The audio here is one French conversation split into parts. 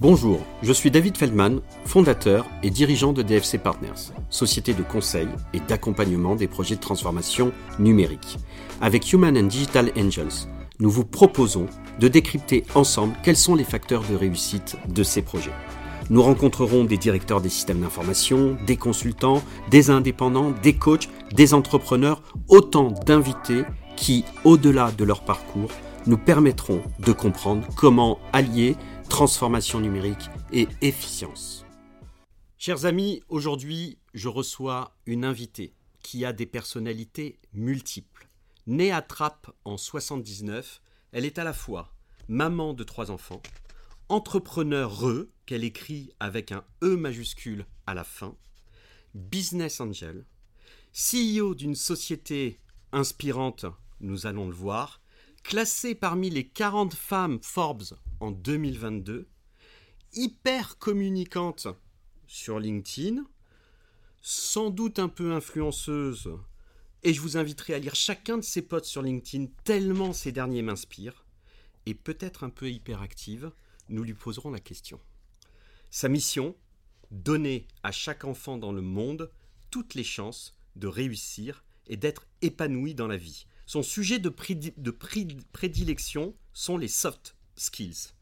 Bonjour, je suis David Feldman, fondateur et dirigeant de DFC Partners, société de conseil et d'accompagnement des projets de transformation numérique. Avec Human and Digital Angels, nous vous proposons de décrypter ensemble quels sont les facteurs de réussite de ces projets. Nous rencontrerons des directeurs des systèmes d'information, des consultants, des indépendants, des coachs, des entrepreneurs, autant d'invités qui, au-delà de leur parcours, nous permettront de comprendre comment allier transformation numérique et efficience. Chers amis, aujourd'hui, je reçois une invitée qui a des personnalités multiples. Née à Trappes en 79, elle est à la fois maman de trois enfants, entrepreneur qu'elle écrit avec un E majuscule à la fin, business angel, CEO d'une société inspirante, nous allons le voir, classée parmi les 40 femmes Forbes en 2022, hyper communicante sur LinkedIn, sans doute un peu influenceuse, et je vous inviterai à lire chacun de ses posts sur LinkedIn tellement ces derniers m'inspirent, et peut-être un peu hyperactive, nous lui poserons la question. Sa mission Donner à chaque enfant dans le monde toutes les chances de réussir et d'être épanoui dans la vie. Son sujet de, de prédilection sont les soft skills.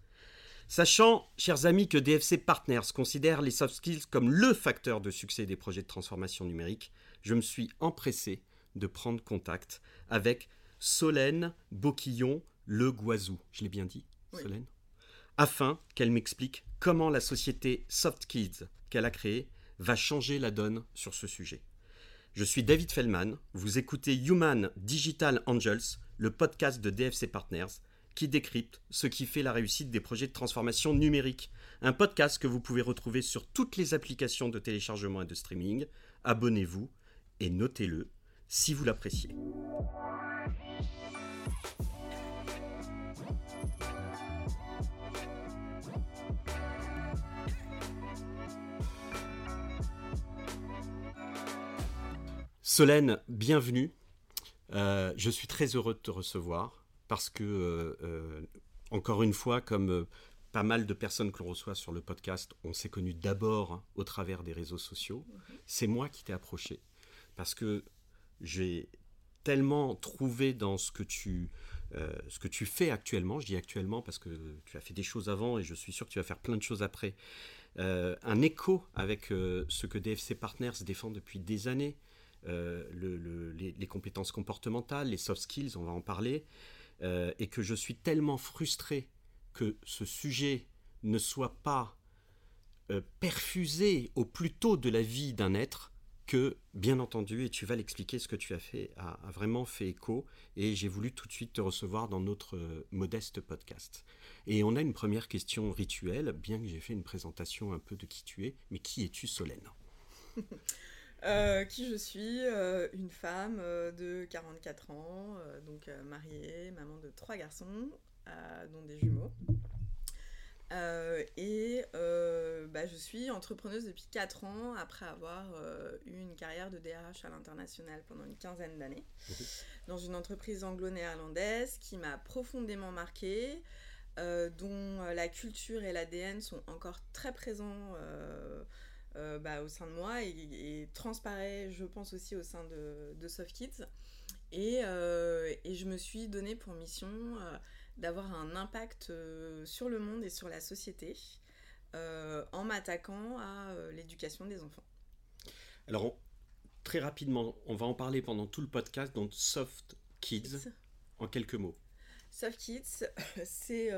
Sachant, chers amis, que DFC Partners considère les soft skills comme le facteur de succès des projets de transformation numérique, je me suis empressé de prendre contact avec Solène Boquillon Le Guazou. Je l'ai bien dit, Solène? Afin qu'elle m'explique comment la société Soft Kids qu'elle a créée va changer la donne sur ce sujet. Je suis David Fellman, vous écoutez Human Digital Angels, le podcast de DFC Partners, qui décrypte ce qui fait la réussite des projets de transformation numérique. Un podcast que vous pouvez retrouver sur toutes les applications de téléchargement et de streaming. Abonnez-vous et notez-le si vous l'appréciez. Solène, bienvenue. Euh, je suis très heureux de te recevoir parce que, euh, euh, encore une fois, comme euh, pas mal de personnes que l'on reçoit sur le podcast, on s'est connus d'abord au travers des réseaux sociaux. Mhm. C'est moi qui t'ai approché parce que j'ai tellement trouvé dans ce que tu ce que tu fais actuellement, je dis actuellement parce que tu as fait des choses avant et je suis sûr que tu vas faire plein de choses après, un écho avec ce que DFC Partners défend depuis des années, les, les, compétences comportementales, les soft skills, on va en parler, euh, et que je suis tellement frustré que ce sujet ne soit pas euh, perfusé au plus tôt de la vie d'un être que, bien entendu, et tu vas l'expliquer, ce que tu as fait a, vraiment fait écho, et j'ai voulu tout de suite te recevoir dans notre euh, modeste podcast. Et on a une première question rituelle, bien que j'ai fait une présentation un peu de qui tu es, mais qui es-tu Solène? Euh, qui je suis, euh, une femme euh, de 44 ans, donc mariée, maman de trois garçons, dont des jumeaux. et bah, je suis entrepreneuse depuis 4 ans après avoir eu une carrière de DRH à l'international pendant une quinzaine d'années dans une entreprise anglo-néerlandaise qui m'a profondément marquée, dont la culture et l'ADN sont encore très présents euh, bah, au sein de moi et, transparaît, je pense, aussi au sein de, de Soft Kids. Et, euh, et, je me suis donné pour mission euh, d'avoir un impact sur le monde et sur la société en m'attaquant à l'éducation des enfants. Alors, très rapidement, on va en parler pendant tout le podcast, donc Soft Kids, en quelques mots. Soft Kids, c'est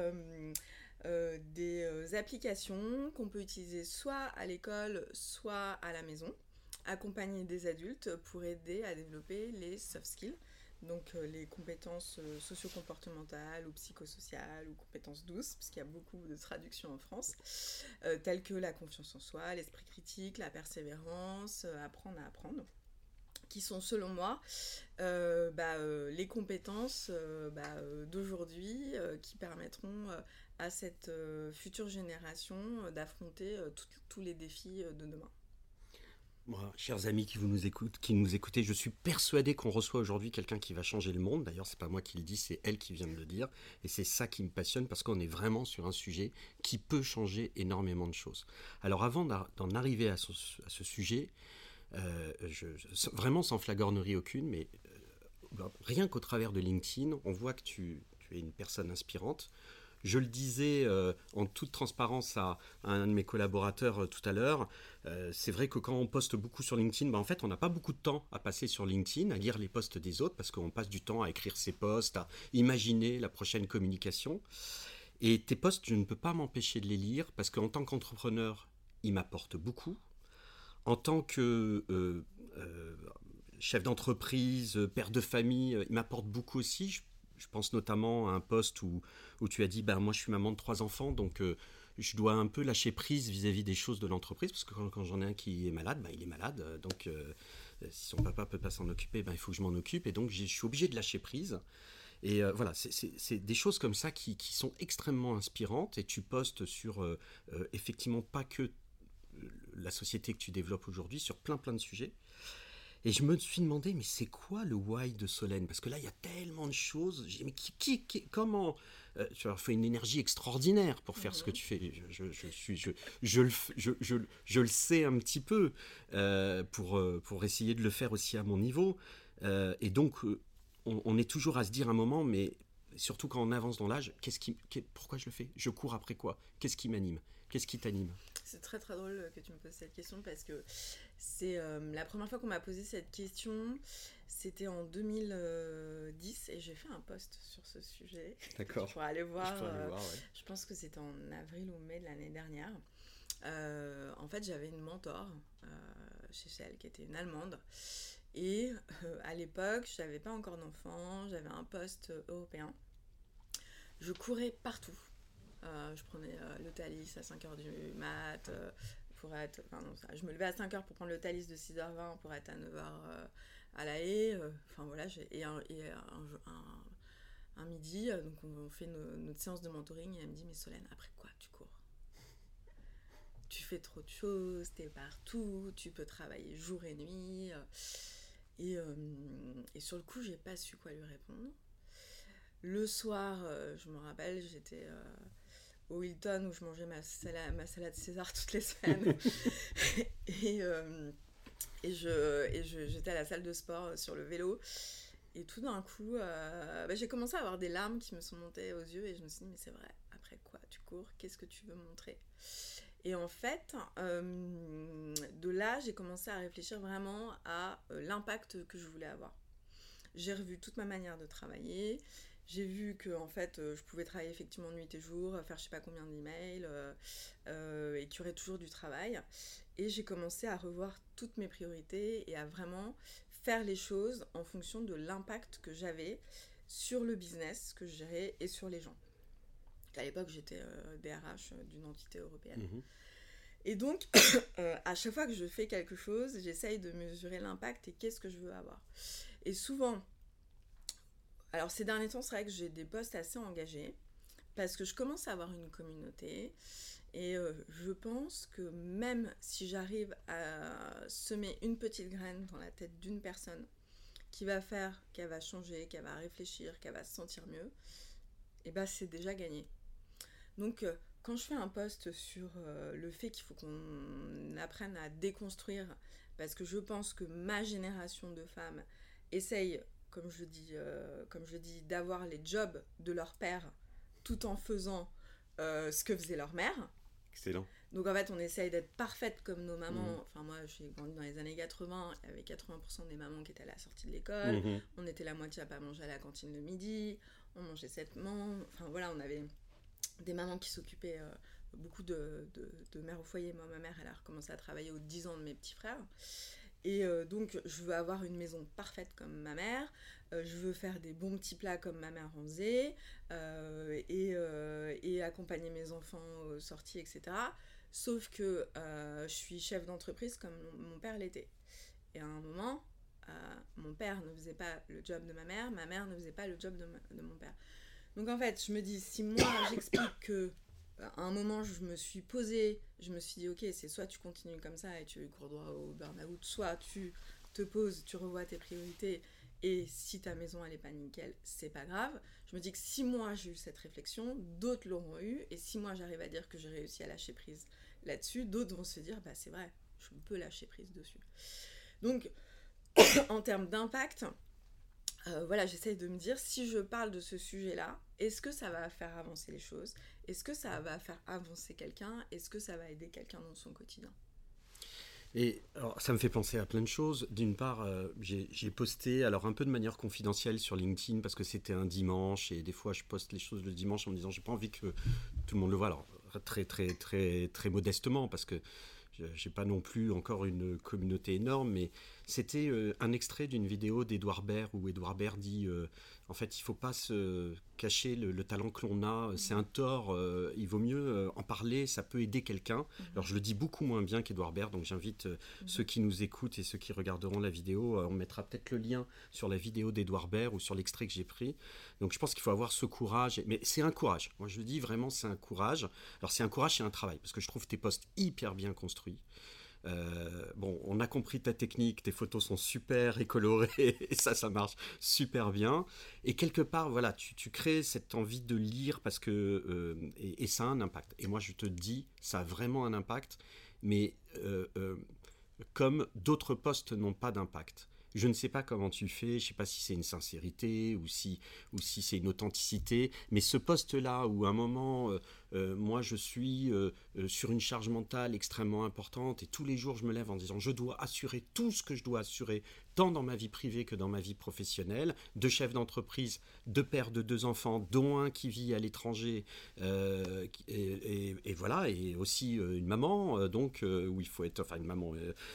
euh, des euh, applications qu'on peut utiliser soit à l'école, soit à la maison, accompagner des adultes pour aider à développer les soft skills, donc euh, les compétences socio-comportementales ou psychosociales ou compétences douces, parce qu'il y a beaucoup de traductions en France, telles que la confiance en soi, l'esprit critique, la persévérance, apprendre à apprendre qui sont selon moi bah, les compétences bah, d'aujourd'hui qui permettront à cette euh, future génération euh, d'affronter euh, tous les défis de demain. Moi, chers amis qui, vous nous écoutent, écoutez, je suis persuadé qu'on reçoit aujourd'hui quelqu'un qui va changer le monde. D'ailleurs, c'est pas moi qui le dis, c'est elle qui vient de le dire. Et c'est ça qui me passionne parce qu'on est vraiment sur un sujet qui peut changer énormément de choses. Alors, avant d'en arriver à ce, sujet, vraiment sans flagornerie aucune, mais euh, rien qu'au travers de LinkedIn, on voit que tu es une personne inspirante. Je le disais euh, en toute transparence à, un de mes collaborateurs euh, tout à l'heure, euh, c'est vrai que quand on poste beaucoup sur LinkedIn, ben, en fait, on n'a pas beaucoup de temps à passer sur LinkedIn, à lire les posts des autres, parce qu'on passe du temps à écrire ses posts, à imaginer la prochaine communication. Et tes posts, je ne peux pas m'empêcher de les lire, parce qu'en tant qu'entrepreneur, ils m'apportent beaucoup. En tant que chef d'entreprise, père de famille, ils m'apportent beaucoup aussi. Pense notamment à un poste où, tu as dit ben, Moi, je suis maman de trois enfants, donc euh, je dois un peu lâcher prise vis-à-vis des choses de l'entreprise, parce que quand, j'en ai un qui est malade, ben, il est malade. Euh, donc, euh, si son papa peut pas s'en occuper, ben, il faut que je m'en occupe. Et donc, je suis obligé de lâcher prise. Et voilà, c'est des choses comme ça qui, sont extrêmement inspirantes. Et tu postes sur, effectivement, pas que la société que tu développes aujourd'hui, sur plein plein de sujets. Et je me suis demandé, mais c'est quoi le why de Solène? Parce que là, il y a tellement de choses. J'ai mais qui, qui, comment euh, Tu as fait une énergie extraordinaire pour faire ce que mhm. tu fais. Je, je, suis, je, je, le, je, je, le sais un petit peu euh, pour, euh, pour essayer de le faire aussi à mon niveau. et donc, on, on, est toujours à se dire un moment, mais surtout quand on avance dans l'âge, qu'est-ce qui, pourquoi je le fais? Je cours après quoi? Qu'est-ce qui m'anime? Qu'est-ce qui t'anime? C'est très très drôle que tu me poses cette question parce que c'est euh, la première fois qu'on m'a posé cette question, c'était en 2010 et j'ai fait un post sur ce sujet. D'accord. Pour aller voir. Je, euh, voir, je pense que c'était en avril ou mai de l'année dernière. Euh, en fait, j'avais une mentor chez Shell qui était une Allemande. Et à l'époque, je n'avais pas encore d'enfant, j'avais un poste européen. Je courais partout. Euh, je prenais euh, le Thalys à 5h du mat euh, pour être. Enfin, non, ça, je me levais à 5h pour prendre le Thalys de 6h20 pour être à 9h à la haie. Enfin voilà, et, un, midi, donc on, fait notre séance de mentoring et elle me dit Mais Solène, après quoi tu cours? Tu fais trop de choses, t'es partout, tu peux travailler jour et nuit. Et sur le coup, j'ai pas su quoi lui répondre. Le soir, je me rappelle, j'étais au Hilton où je mangeais ma salade, ma salade César toutes les semaines. et, euh, et, je, et j'étais à la salle de sport euh, sur le vélo. Et tout d'un coup, euh, bah, j'ai commencé à avoir des larmes qui me sont montées aux yeux et je me suis dit, mais c'est vrai, après quoi tu cours Qu'est-ce que tu veux montrer? Et en fait, de là, j'ai commencé à réfléchir vraiment à l'impact que je voulais avoir. J'ai revu toute ma manière de travailler, j'ai vu que en fait euh, je pouvais travailler effectivement nuit et jour, faire je sais pas combien d'emails euh, euh, et qu'il y aurait toujours du travail. Et j'ai commencé à revoir toutes mes priorités et à vraiment faire les choses en fonction de l'impact que j'avais sur le business que je gérais et sur les gens. À l'époque j'étais DRH d'une entité européenne. Mhm. Et donc, à chaque fois que je fais quelque chose, j'essaye de mesurer l'impact et qu'est-ce que je veux avoir. Et souvent, alors ces derniers temps, c'est vrai que j'ai des postes assez engagés parce que je commence à avoir une communauté et euh, je pense que même si j'arrive à semer une petite graine dans la tête d'une personne qui va faire qu'elle va changer, qu'elle va réfléchir, qu'elle va se sentir mieux, et eh ben c'est déjà gagné. Donc euh, quand je fais un post sur euh, le fait qu'il faut qu'on apprenne à déconstruire, parce que je pense que ma génération de femmes essaye comme je dis, euh, comme je dis, d'avoir les jobs de leur père tout en faisant euh, ce que faisait leur mère. Excellent. Donc en fait, on essaye d'être parfaite comme nos mamans. Mhm. Enfin, moi, j'ai grandi dans les années 80, il y avait 80% des mamans qui étaient à la sortie de l'école. Mhm. On était la moitié à pas manger à la cantine le midi. On mangeait sept mans. Enfin voilà, on avait des mamans qui s'occupaient euh, beaucoup de, de, de mères au foyer. Moi, ma mère, elle a recommencé à travailler aux 10 ans de mes petits frères. Et euh, donc, je veux avoir une maison parfaite comme ma mère. Euh, je veux faire des bons petits plats comme ma mère en faisait. Euh, et, accompagner mes enfants aux sorties, etc. Sauf que je suis chef d'entreprise comme mon, père l'était. Et à un moment, mon père ne faisait pas le job de ma mère, ma mère ne faisait pas le job de, de mon père. Donc en fait, je me dis, si moi j'explique que à un moment, je me suis posée, je me suis dit, ok, c'est soit tu continues comme ça et tu cours droit au burn-out, soit tu te poses, tu revois tes priorités, et si ta maison elle est pas nickel, c'est pas grave. Je me dis que si moi j'ai eu cette réflexion, d'autres l'auront eu, et si moi j'arrive à dire que j'ai réussi à lâcher prise là-dessus, d'autres vont se dire, bah c'est vrai, je peux lâcher prise dessus. Donc, en termes d'impact, euh, voilà, j'essaye de me dire, si je parle de ce sujet-là, est-ce que ça va faire avancer les choses? Est-ce que ça va faire avancer quelqu'un? Est-ce que ça va aider quelqu'un dans son quotidien? Et alors, ça me fait penser à plein de choses. D'une part, euh, j'ai posté, alors un peu de manière confidentielle sur LinkedIn parce que c'était un dimanche et des fois je poste les choses le dimanche en me disant j'ai pas envie que tout le monde le voit. Alors très très très très modestement parce que j'ai pas non plus encore une communauté énorme, mais c'était euh, un extrait d'une vidéo d'Edouard Baird où Edouard Baird dit euh, en fait il faut pas se cacher le, talent que l'on a, c'est un tort, euh, il vaut mieux en parler, ça peut aider quelqu'un. Mhm. Alors je le dis beaucoup moins bien qu'Edouard Baird, donc j'invite mhm. ceux qui nous écoutent et ceux qui regarderont la vidéo, on mettra peut-être le lien sur la vidéo d'Edouard Baird ou sur l'extrait que j'ai pris. Donc je pense qu'il faut avoir ce courage, mais c'est un courage. Moi je le dis vraiment, c'est un courage. Alors c'est un courage, c'est un travail, parce que je trouve tes postes hyper bien construits. Euh, bon, on a compris ta technique, tes photos sont super et colorées, et ça, ça marche super bien. Et quelque part, voilà, tu, crées cette envie de lire parce que. Euh, et, ça a un impact. Et moi, je te dis, ça a vraiment un impact, mais euh, comme d'autres postes n'ont pas d'impact. Je ne sais pas comment tu fais, je ne sais pas si c'est une sincérité ou si, ou si c'est une authenticité, mais ce poste-là où à un moment, moi je suis sur une charge mentale extrêmement importante et tous les jours je me lève en disant je dois assurer tout ce que je dois assurer tant dans ma vie privée que dans ma vie professionnelle, de chef d'entreprise, de père de deux enfants, dont un qui vit à l'étranger, euh, et, voilà, et aussi euh, une maman, euh, donc où il faut être, enfin une maman,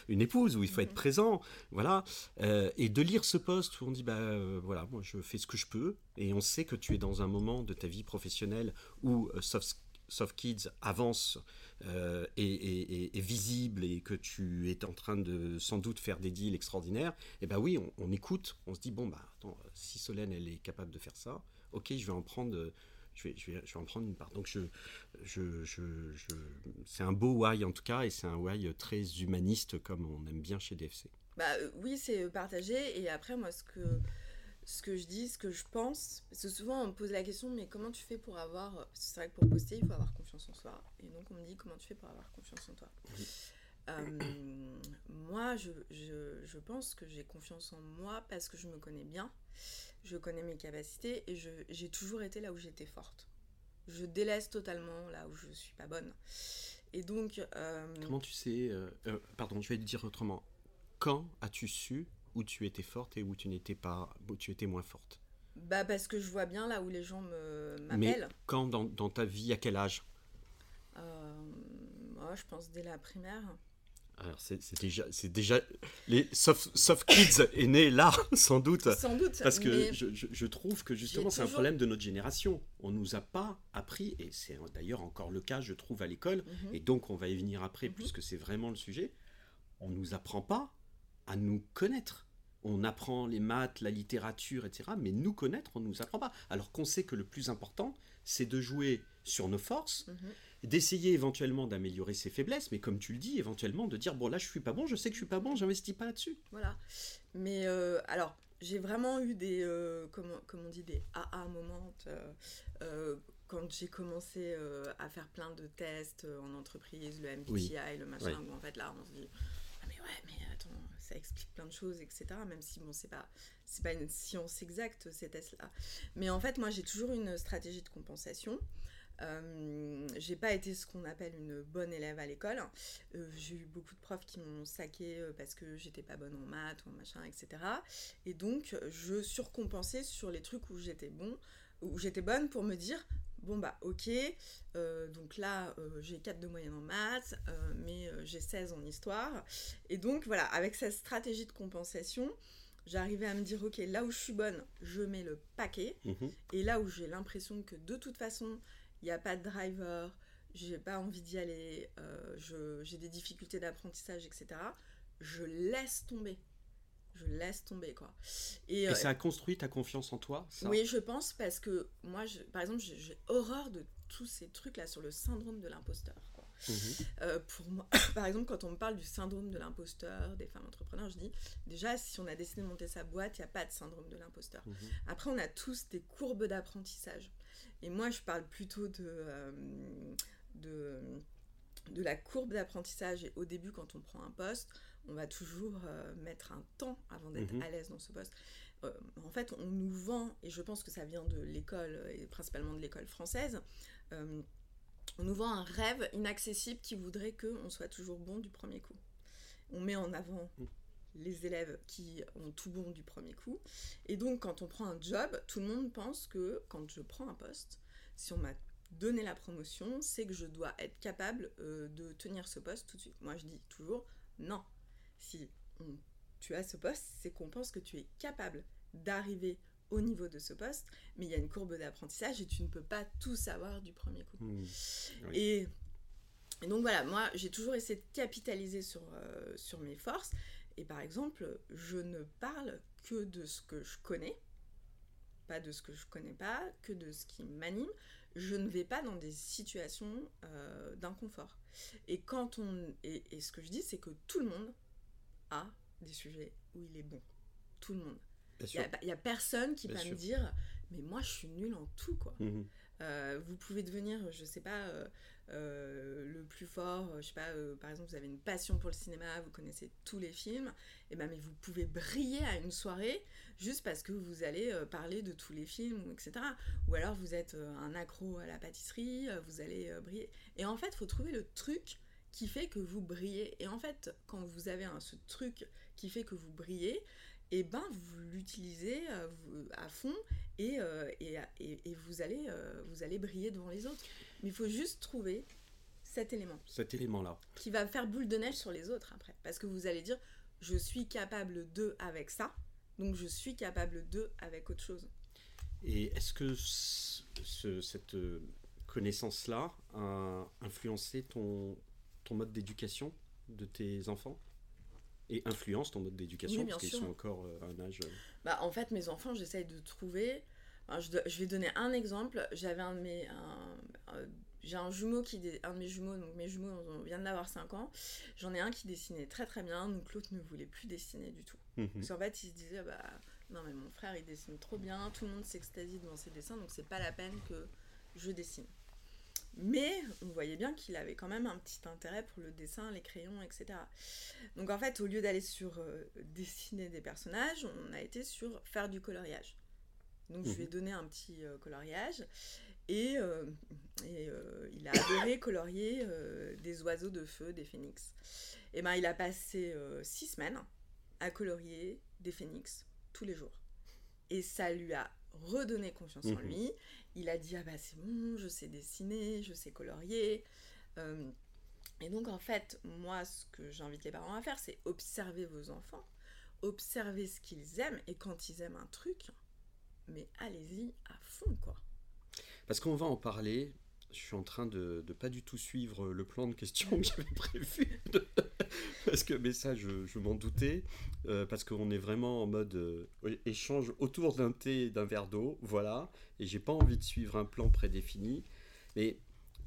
une épouse, où il faut être présent, voilà, et de lire ce poste où on dit bah voilà, moi je fais ce que je peux, et on sait que tu es dans un moment de ta vie professionnelle où soft, soft Kids avance euh, visible et que tu es en train de sans doute faire des deals extraordinaires, et eh ben oui, on, écoute, on se dit bon bah attends, si Solène elle est capable de faire ça, ok, je vais en prendre. Je vais, je, vais, je vais en prendre une part. Donc, je, je, je, c'est un beau why en tout cas, et c'est un why très humaniste comme on aime bien chez DFC. Bah, euh, oui, c'est partagé. Et après, moi, ce que, ce que je dis, ce que je pense. Parce que souvent, on me pose la question, mais comment tu fais pour avoir. C'est vrai que pour poster, il faut avoir confiance en soi. Et donc, on me dit, comment tu fais pour avoir confiance en toi? Euh, Moi, je, je, je, pense que j'ai confiance en moi parce que je me connais bien. Je connais mes capacités et j'ai toujours été là où j'étais forte. Je délaisse totalement là où je suis pas bonne. Et donc. Euh, comment tu sais. Euh, pardon, je vais le dire autrement. Quand as-tu su où tu étais forte et où tu n'étais pas, où tu étais moins forte Bah parce que je vois bien là où les gens m'appellent. Mais quand dans, dans, ta vie, à quel âge? Euh, Je pense dès la primaire. Alors c'est déjà, c'est déjà les soft, soft kids est né là sans doute. Sans doute. Parce que je, je, trouve que justement c'est un problème de notre génération. On nous a pas appris et c'est d'ailleurs encore le cas je trouve à l'école mhm. et donc on va y venir après mhm. puisque c'est vraiment le sujet. On nous apprend pas à nous connaître. On apprend les maths, la littérature, etc. Mais nous connaître, on ne nous apprend pas. Alors qu'on sait que le plus important, c'est de jouer sur nos forces, mhm. d'essayer éventuellement d'améliorer ses faiblesses, mais comme tu le dis, éventuellement de dire bon là je suis pas bon, je sais que je suis pas bon, j'investis pas là-dessus. Voilà. Mais euh, alors j'ai vraiment eu des, euh, comment, on dit, des AA moments euh, quand j'ai commencé à faire plein de tests en entreprise, le MBTI, le machin, où en fait là on se dit ah mais ouais mais explique plein de choses, etc. Même si, bon, c'est pas, c'est pas une science exacte, ces tests-là. Mais en fait, moi, j'ai toujours une stratégie de compensation. Euh, j'ai pas été ce qu'on appelle une bonne élève à l'école. Euh, j'ai eu beaucoup de profs qui m'ont saqué euh, parce que j'étais pas bonne en maths ou en machin, etc. Et donc, je surcompensais sur les trucs où j'étais bon, où j'étais bonne pour me dire bon bah ok, euh, donc là euh, j'ai 4 de moyenne en maths, euh, mais j'ai 16 en histoire. Et donc voilà, avec cette stratégie de compensation, j'arrivais à me dire ok, là où je suis bonne, je mets le paquet. Mhm. Et là où j'ai l'impression que de toute façon, il n'y a pas de driver, j'ai pas envie d'y aller, j'ai des difficultés d'apprentissage, etc., je laisse tomber je laisse tomber quoi. Et, ça a construit ta confiance en toi Oui, je pense parce que moi, par exemple, j'ai horreur de tous ces trucs-là sur le syndrome de l'imposteur. Mhm. Euh, pour moi, par exemple, quand on me parle du syndrome de l'imposteur, des femmes entrepreneurs, je dis déjà, si on a décidé de monter sa boîte, il n'y a pas de syndrome de l'imposteur. Mhm. Après, on a tous des courbes d'apprentissage. Et moi, je parle plutôt de, euh, de, de la courbe d'apprentissage. Et au début, quand on prend un poste, on va toujours euh, mettre un temps avant d'être mhm. à l'aise dans ce poste. en fait, on nous vend, et je pense que ça vient de l'école, et principalement de l'école française, on nous vend un rêve inaccessible qui voudrait qu'on soit toujours bon du premier coup. On met en avant mm. les élèves qui ont tout bon du premier coup. Et donc, quand on prend un job, tout le monde pense que quand je prends un poste, si on m'a donné la promotion, c'est que je dois être capable euh, de tenir ce poste tout de suite. Moi, je dis toujours non. Si tu as ce poste, c'est qu'on pense que tu es capable d'arriver au niveau de ce poste, mais il y a une courbe d'apprentissage et tu ne peux pas tout savoir du premier coup. Mmh. Et, donc voilà, moi j'ai toujours essayé de capitaliser sur, euh, sur mes forces. Et par exemple, je ne parle que de ce que je connais, pas de ce que je connais pas, que de ce qui m'anime. Je ne vais pas dans des situations euh, d'inconfort. Et quand on et, et ce que je dis, c'est que tout le monde a des sujets où il est bon. Tout le monde. Il n'y a, personne qui va me dire, mais moi je suis nulle en tout, quoi. Mhm. Euh, vous pouvez devenir, je sais pas, euh, euh, le plus fort, je sais pas, par exemple, vous avez une passion pour le cinéma, vous connaissez tous les films, et ben, mais vous pouvez briller à une soirée juste parce que vous allez parler de tous les films, etc. Ou alors vous êtes un accro à la pâtisserie, vous allez briller. Et en fait, il faut trouver le truc qui fait que vous brillez. Et en fait, quand vous avez ce truc qui fait que vous brillez, et eh ben vous l'utilisez euh, à fond et, euh, et, et, vous, allez, euh, vous allez briller devant les autres. Mais il faut juste trouver cet élément. Cet élément-là. Qui va faire boule de neige sur les autres après. Parce que vous allez dire, je suis capable de avec ça, donc je suis capable de avec autre chose. Et est-ce que ce, cette connaissance-là a influencé ton, ton mode d'éducation de tes enfants et influence ton mode d'éducation parce qu'ils sont encore euh, à un âge. Euh, bah, en fait, mes enfants, j'essaye de trouver. je, vais donner un exemple. J'avais un de mes. j'ai un jumeau qui. Un de mes jumeaux, donc mes jumeaux, on vient d'avoir 5 ans. J'en ai un qui dessinait très très bien, donc l'autre ne voulait plus dessiner du tout. Mhm. Parce qu'en fait, il se disait, bah non, mais mon frère il dessine trop bien, tout le monde s'extasie devant ses dessins, donc c'est pas la peine que je dessine. Mais on voyait bien qu'il avait quand même un petit intérêt pour le dessin, les crayons, etc. Donc en fait, au lieu d'aller sur euh, dessiner des personnages, on a été sur faire du coloriage. Donc je lui ai mhm. donné un petit euh, coloriage et, euh, il a adoré colorier des oiseaux de feu, des phénix. Et ben il a passé six semaines à colorier des phénix tous les jours. Et ça lui a redonné confiance en mhm. lui il a dit ah bah c'est bon, je sais dessiner, je sais colorier. Euh, et donc en fait, moi ce que j'invite les parents à faire, c'est observer vos enfants, observer ce qu'ils aiment et quand ils aiment un truc, mais allez-y à fond quoi. Parce qu'on va en parler. Je suis en train de ne pas du tout suivre le plan de questions que j'avais prévu. parce que, mais ça, je, m'en doutais. Euh, parce qu'on est vraiment en mode euh, échange autour d'un thé d'un verre d'eau. Voilà et j'ai pas envie de suivre un plan prédéfini. Mais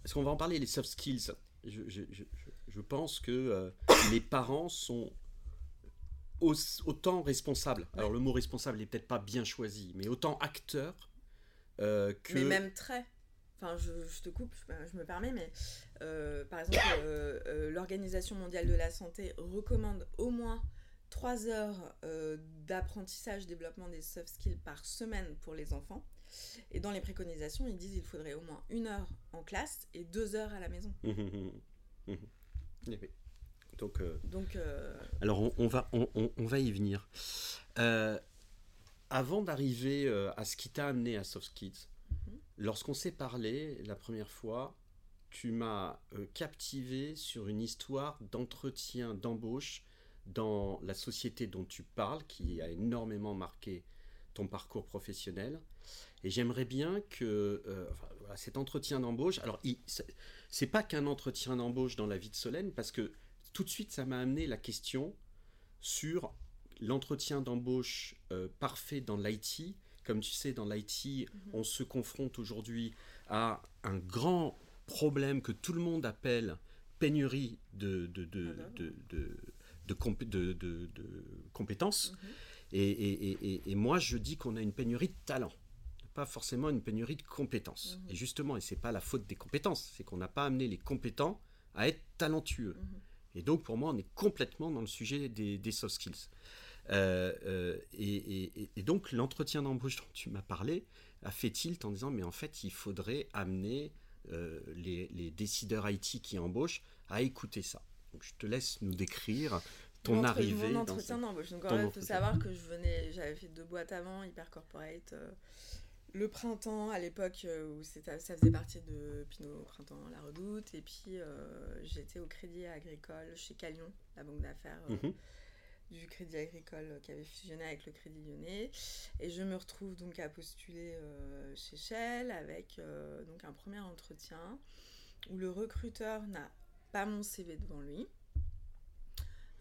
est-ce qu'on va en parler, les soft skills? Je, je, je, je, pense que euh, les parents sont autant responsables. Alors le mot responsable n'est peut-être pas bien choisi, mais autant acteurs euh, que... Mais même très. Enfin, je, te coupe, je me permets, mais euh, par exemple, l'Organisation mondiale de la santé recommande au moins 3 heures d'apprentissage, développement des soft skills par semaine pour les enfants. Et dans les préconisations, ils disent qu'il faudrait au moins une heure en classe et deux heures à la maison. Donc, euh, Donc euh, alors on, va, on, on, va y venir. Euh, avant d'arriver à ce qui t'a amené à Soft Kids, lorsqu'on s'est parlé la première fois, tu m'as captivé sur une histoire d'entretien, d'embauche dans la société dont tu parles, qui a énormément marqué ton parcours professionnel. Et j'aimerais bien que euh, cet entretien d'embauche, alors c'est pas qu'un entretien d'embauche dans la vie de Solène, parce que tout de suite ça m'a amené la question sur l'entretien d'embauche euh, parfait dans l'IT. Comme tu sais, dans l'IT, mhm. on se confronte aujourd'hui à un grand problème que tout le monde appelle pénurie de, de, de, de, de, de, compétences. Et, et, et, moi, je dis qu'on a une pénurie de talent, pas forcément une pénurie de compétences. Mhm. Et justement, et c'est pas la faute des compétences, c'est qu'on n'a pas amené les compétents à être talentueux. Mhm. Et donc, pour moi, on est complètement dans le sujet des, des soft skills. Euh, euh, et, et, donc, l'entretien d'embauche dont tu m'as parlé a fait tilt en disant, mais en fait, il faudrait amener euh, les, les, décideurs IT qui embauchent à écouter ça. Donc, je te laisse nous décrire ton arrivée. Mon entretien d'embauche. Donc, il faut savoir que je venais, j'avais fait deux boîtes avant, Hyper Corporate. le printemps, à l'époque où ça faisait partie de Pinot Printemps, La Redoute, et puis j'étais au Crédit Agricole chez Calion, la banque d'affaires. Mhm du Crédit Agricole qui avait fusionné avec le Crédit Lyonnais. Et je me retrouve donc à postuler euh, chez Shell avec euh, donc un premier entretien où le recruteur n'a pas mon CV devant lui.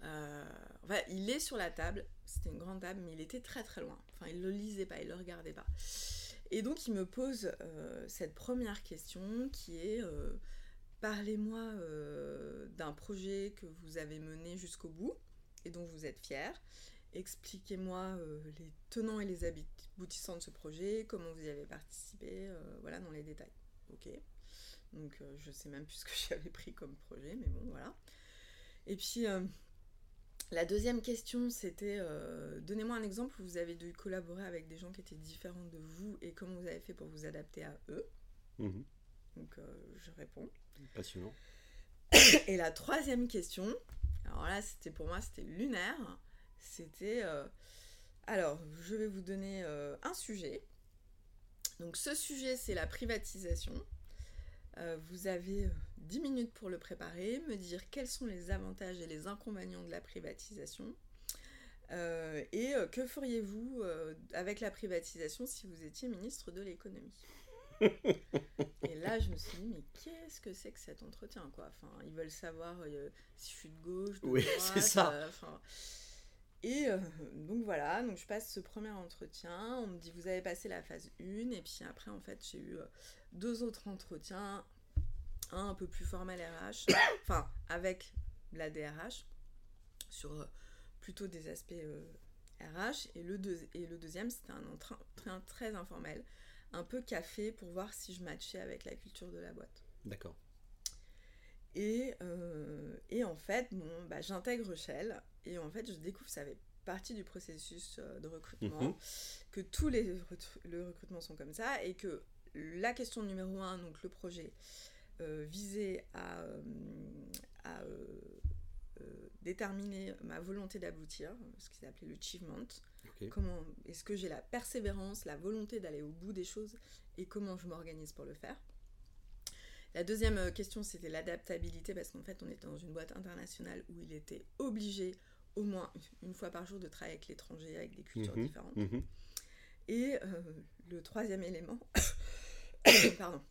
Euh, enfin, il est sur la table, c'était une grande table, mais il était très très loin. Enfin, il ne le lisait pas, il ne le regardait pas. Et donc, il me pose cette première question qui est Parlez-moi d'un projet que vous avez mené jusqu'au bout et dont vous êtes fier. Expliquez-moi euh, les tenants et les aboutissants de ce projet, comment vous y avez participé, euh, voilà, dans les détails. Ok. Donc euh, je sais même plus ce que j'avais pris comme projet, mais bon, voilà. Et puis la deuxième question, c'était donnez-moi un exemple où vous avez dû collaborer avec des gens qui étaient différents de vous et comment vous avez fait pour vous adapter à eux. Mhm. Donc je réponds. Passionnant. Et la troisième question, alors là, c'était pour moi, c'était lunaire. C'était. Euh, alors, je vais vous donner euh, un sujet. Donc, ce sujet, c'est la privatisation. Euh, vous avez 10 minutes pour le préparer, me dire quels sont les avantages et les inconvénients de la privatisation. et que feriez-vous avec la privatisation si vous étiez ministre de l'économie? Et là, je me suis dit, mais qu'est-ce que c'est que cet entretien, quoi? Enfin, ils veulent savoir euh, si je suis de gauche, de oui, c'est ça. Euh, et euh, donc voilà, donc je passe ce premier entretien. On me dit, vous avez passé la phase 1. Et puis après, en fait, j'ai eu deux autres entretiens. Un un peu plus formel RH, enfin, avec la DRH, sur plutôt des aspects RH. Et le, et le deuxième, c'était un entretien très informel un peu café pour voir si je matchais avec la culture de la boîte. D'accord. Et, euh, et, en fait, bon, bah, j'intègre Shell et en fait, je découvre ça fait partie du processus euh, de recrutement, mhm. que tous les le recrutements sont comme ça et que la question numéro un, donc le projet, euh, visait à, à déterminer ma volonté d'aboutir, ce qu'ils appelait l'achievement. Comment est-ce que j'ai la persévérance, la volonté d'aller au bout des choses et comment je m'organise pour le faire? La deuxième euh, question, c'était l'adaptabilité parce qu'en fait, on était dans une boîte internationale où il était obligé au moins une fois par jour de travailler avec l'étranger, avec des cultures mhm, différentes. Mhm. Et euh, le troisième élément, pardon,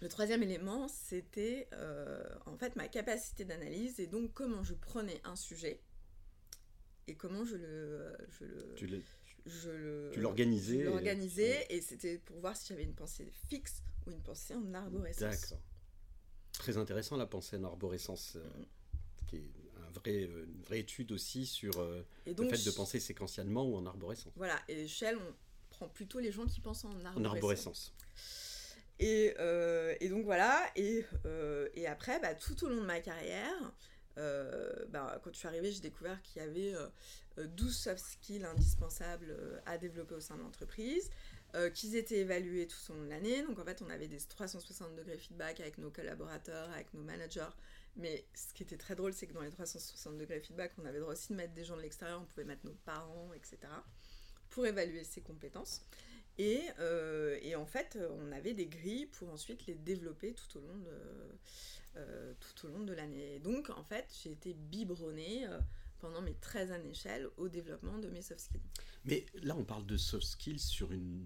le troisième élément, c'était euh, en fait ma capacité d'analyse et donc comment je prenais un sujet et comment je le. Je le tu je l'organisais. l'organisais et, c'était pour voir si j'avais une pensée fixe ou une pensée en arborescence. D'accord. Très intéressant la pensée en arborescence, euh, mm. qui est un vrai, euh, une vraie étude aussi sur le fait de penser séquentiellement ou en arborescence. Voilà, et Shell, on prend plutôt les gens qui pensent en arborescence. En arborescence. Et, et, donc voilà, et, et après, bah, tout au long de ma carrière, euh, bah, quand je suis arrivée, j'ai découvert qu'il y avait 12 euh, soft skills indispensables euh, à développer au sein de l'entreprise, qu'ils étaient évalués tout au long de l'année. Donc en fait, on avait des 360 degrés feedback avec nos collaborateurs, avec nos managers. Mais ce qui était très drôle, c'est que dans les 360 degrés feedback, on avait le droit aussi de mettre des gens de l'extérieur, on pouvait mettre nos parents, etc., pour évaluer ses compétences. Et, et, en fait, on avait des grilles pour ensuite les développer tout au long de, euh, tout au long de l'année. Donc, en fait, j'ai été biberonnée euh, pendant mes 13 années Shell au développement de mes soft skills. Mais là, on parle de soft skills sur une,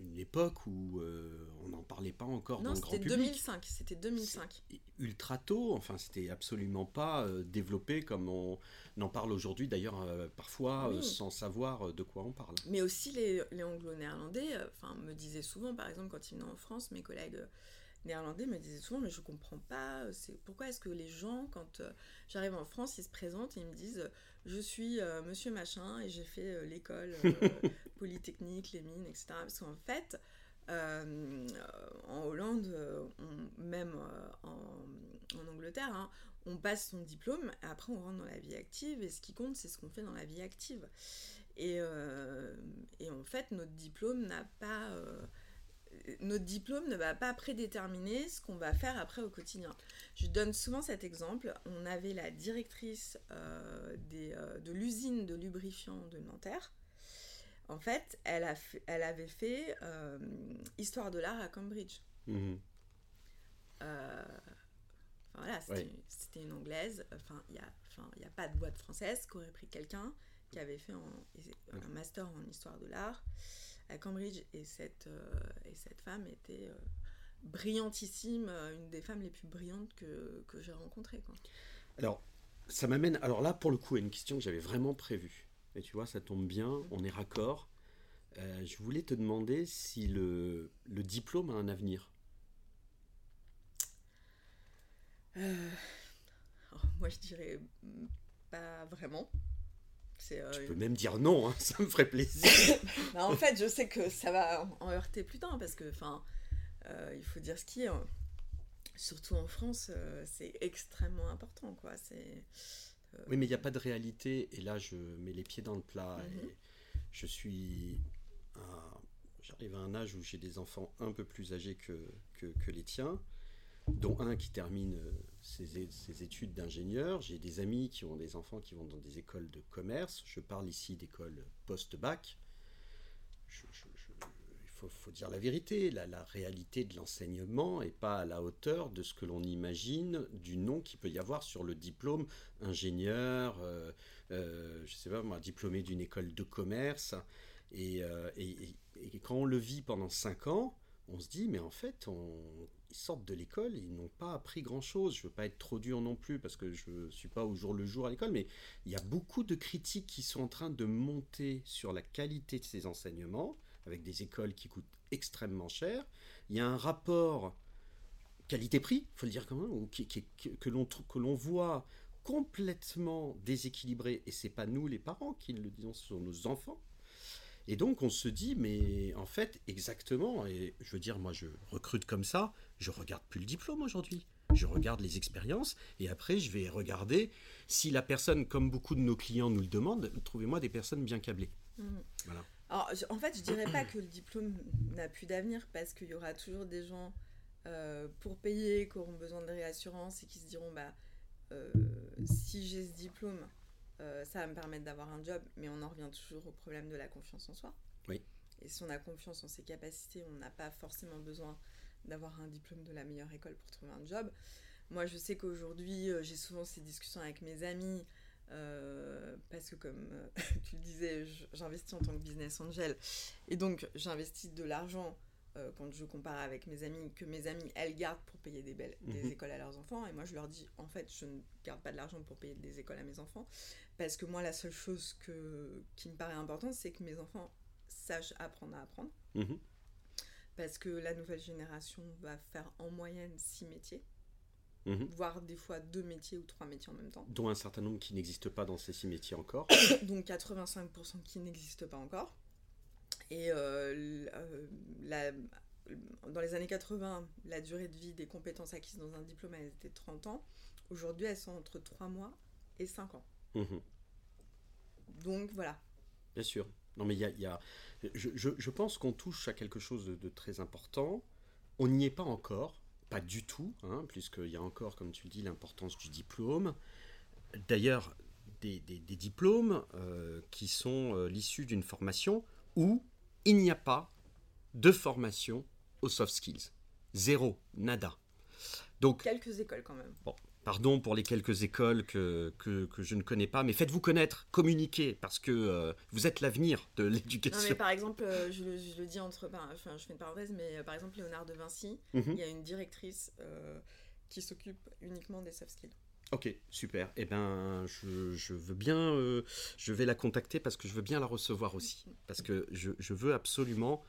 une époque où euh, on n'en parlait pas encore dans le grand public. 2005, c'était 2005. Ultra tôt, enfin c'était absolument pas développé comme on en parle aujourd'hui, d'ailleurs euh, parfois sans savoir de quoi on parle. Mais aussi les, les anglo-néerlandais, enfin me disaient souvent, par exemple quand ils venaient en France, mes collègues néerlandais me disaient souvent mais je comprends pas c'est pourquoi est-ce que les gens quand j'arrive en France ils se présentent et ils me disent je suis monsieur machin et j'ai fait l'école polytechnique les mines etc parce qu'en fait euh, en Hollande, même euh, en, Angleterre, hein, on passe son diplôme, et après on rentre dans la vie active, et ce qui compte, c'est ce qu'on fait dans la vie active. Et, euh, et en fait, notre diplôme n'a pas... notre diplôme ne va pas prédéterminer ce qu'on va faire après au quotidien. Je donne souvent cet exemple. On avait la directrice des, de l'usine de lubrifiant de Nanterre, en fait, elle, a elle avait fait euh, Histoire de l'art à Cambridge. Euh, voilà, c'était une anglaise. Enfin, il n'y a, enfin, a pas de boîte française qui aurait pris quelqu'un qui avait fait un master en histoire de l'art à Cambridge. Et cette, euh, et cette femme était brillantissime, une des femmes les plus brillantes que, que j'ai rencontrées. Quoi. Alors, ça m'amène, alors là, pour le coup, à une question que j'avais vraiment prévue. Et tu vois, ça tombe bien, on est raccord. Euh, je voulais te demander si le, le diplôme a un avenir. Euh, moi, je dirais pas vraiment. Euh, tu peux même dire non, hein, ça me ferait plaisir. Bah, en fait, je sais que ça va en heurter plus tard parce que, enfin, il faut dire ce qui est. Hein. Surtout en France, c'est extrêmement important, quoi. C'est oui, mais il n'y a pas de réalité. Et là, je mets les pieds dans le plat. Mhm. Et je suis. J'arrive à un âge où j'ai des enfants un peu plus âgés que, que, les tiens, dont un qui termine ses études d'ingénieur. J'ai des amis qui ont des enfants qui vont dans des écoles de commerce. Je parle ici d'écoles post-bac. je, faut, dire la vérité, la, réalité de l'enseignement n'est pas à la hauteur de ce que l'on imagine du nom qu'il peut y avoir sur le diplôme ingénieur, euh, euh, sais pas moi, diplômé d'une école de commerce. Euh, et, quand on le vit pendant cinq ans, on se dit, mais en fait, on, ils sortent de l'école, ils n'ont pas appris grand-chose. Je ne veux pas être trop dur non plus parce que je ne suis pas au jour le jour à l'école, mais il y a beaucoup de critiques qui sont en train de monter sur la qualité de ces enseignements avec des écoles qui coûtent extrêmement cher. Il y a un rapport qualité-prix, il faut le dire quand même, qui, que l'on voit complètement déséquilibré, et c'est pas nous les parents qui le disons, ce sont nos enfants. Et donc on se dit, mais en fait, exactement, et je veux dire, moi je recrute comme ça, je regarde plus le diplôme aujourd'hui. Je regarde les expériences et après je vais regarder si la personne, comme beaucoup de nos clients nous le demandent, trouvez-moi des personnes bien câblées. Mmh. Voilà. Alors, en fait, je dirais pas que le diplôme n'a plus d'avenir parce qu'il y aura toujours des gens euh, pour payer qui auront besoin de réassurance et qui se diront bah euh, si j'ai ce diplôme, euh, ça va me permettre d'avoir un job, mais on en revient toujours au problème de la confiance en soi. Oui. Et si on a confiance en ses capacités, on n'a pas forcément besoin d'avoir un diplôme de la meilleure école pour trouver un job. Moi, je sais qu'aujourd'hui, j'ai souvent ces discussions avec mes amis. Euh, parce que comme euh, tu le disais, j'investis en tant que business angel et donc j'investis de l'argent euh, quand je compare avec mes amis que mes amis elles gardent pour payer des, belles, des mhm. écoles à leurs enfants et moi je leur dis en fait je ne garde pas de l'argent pour payer des écoles à mes enfants parce que moi la seule chose que, qui me paraît importante c'est que mes enfants sachent apprendre à apprendre mhm. Parce que la nouvelle génération va faire en moyenne six métiers Mhm. voire des fois deux métiers ou trois métiers en même temps. Dont un certain nombre qui n'existent pas dans ces six métiers encore. Donc 85% qui n'existent pas encore. Et euh, euh, dans les années 80, la durée de vie des compétences acquises dans un diplôme, elle était 30 ans. Aujourd'hui, elles sont entre 3 mois et 5 ans. Mhm. Donc voilà. Bien sûr. Non, mais il y a. Je, je, pense qu'on touche à quelque chose de, de très important. On n'y est pas encore pas du tout, hein, puisqu'il y a encore, comme tu le dis, l'importance du diplôme. D'ailleurs, des, diplômes euh, qui sont euh, l'issue d'une formation où il n'y a pas de formation aux soft skills. Zéro, nada. Donc, Quelques écoles quand même. Bon, Pardon pour les quelques écoles que, que, je ne connais pas, mais faites-vous connaître, communiquez, parce que euh, vous êtes l'avenir de l'éducation. Par exemple, euh, je, le dis entre. Enfin, je fais une parenthèse, mais euh, par exemple, Léonard de Vinci, mhm. il y a une directrice qui s'occupe uniquement des soft skills. Ok, super. Eh bien, je, je, veux bien, je vais la contacter parce que je veux bien la recevoir aussi. Parce que je, je veux absolument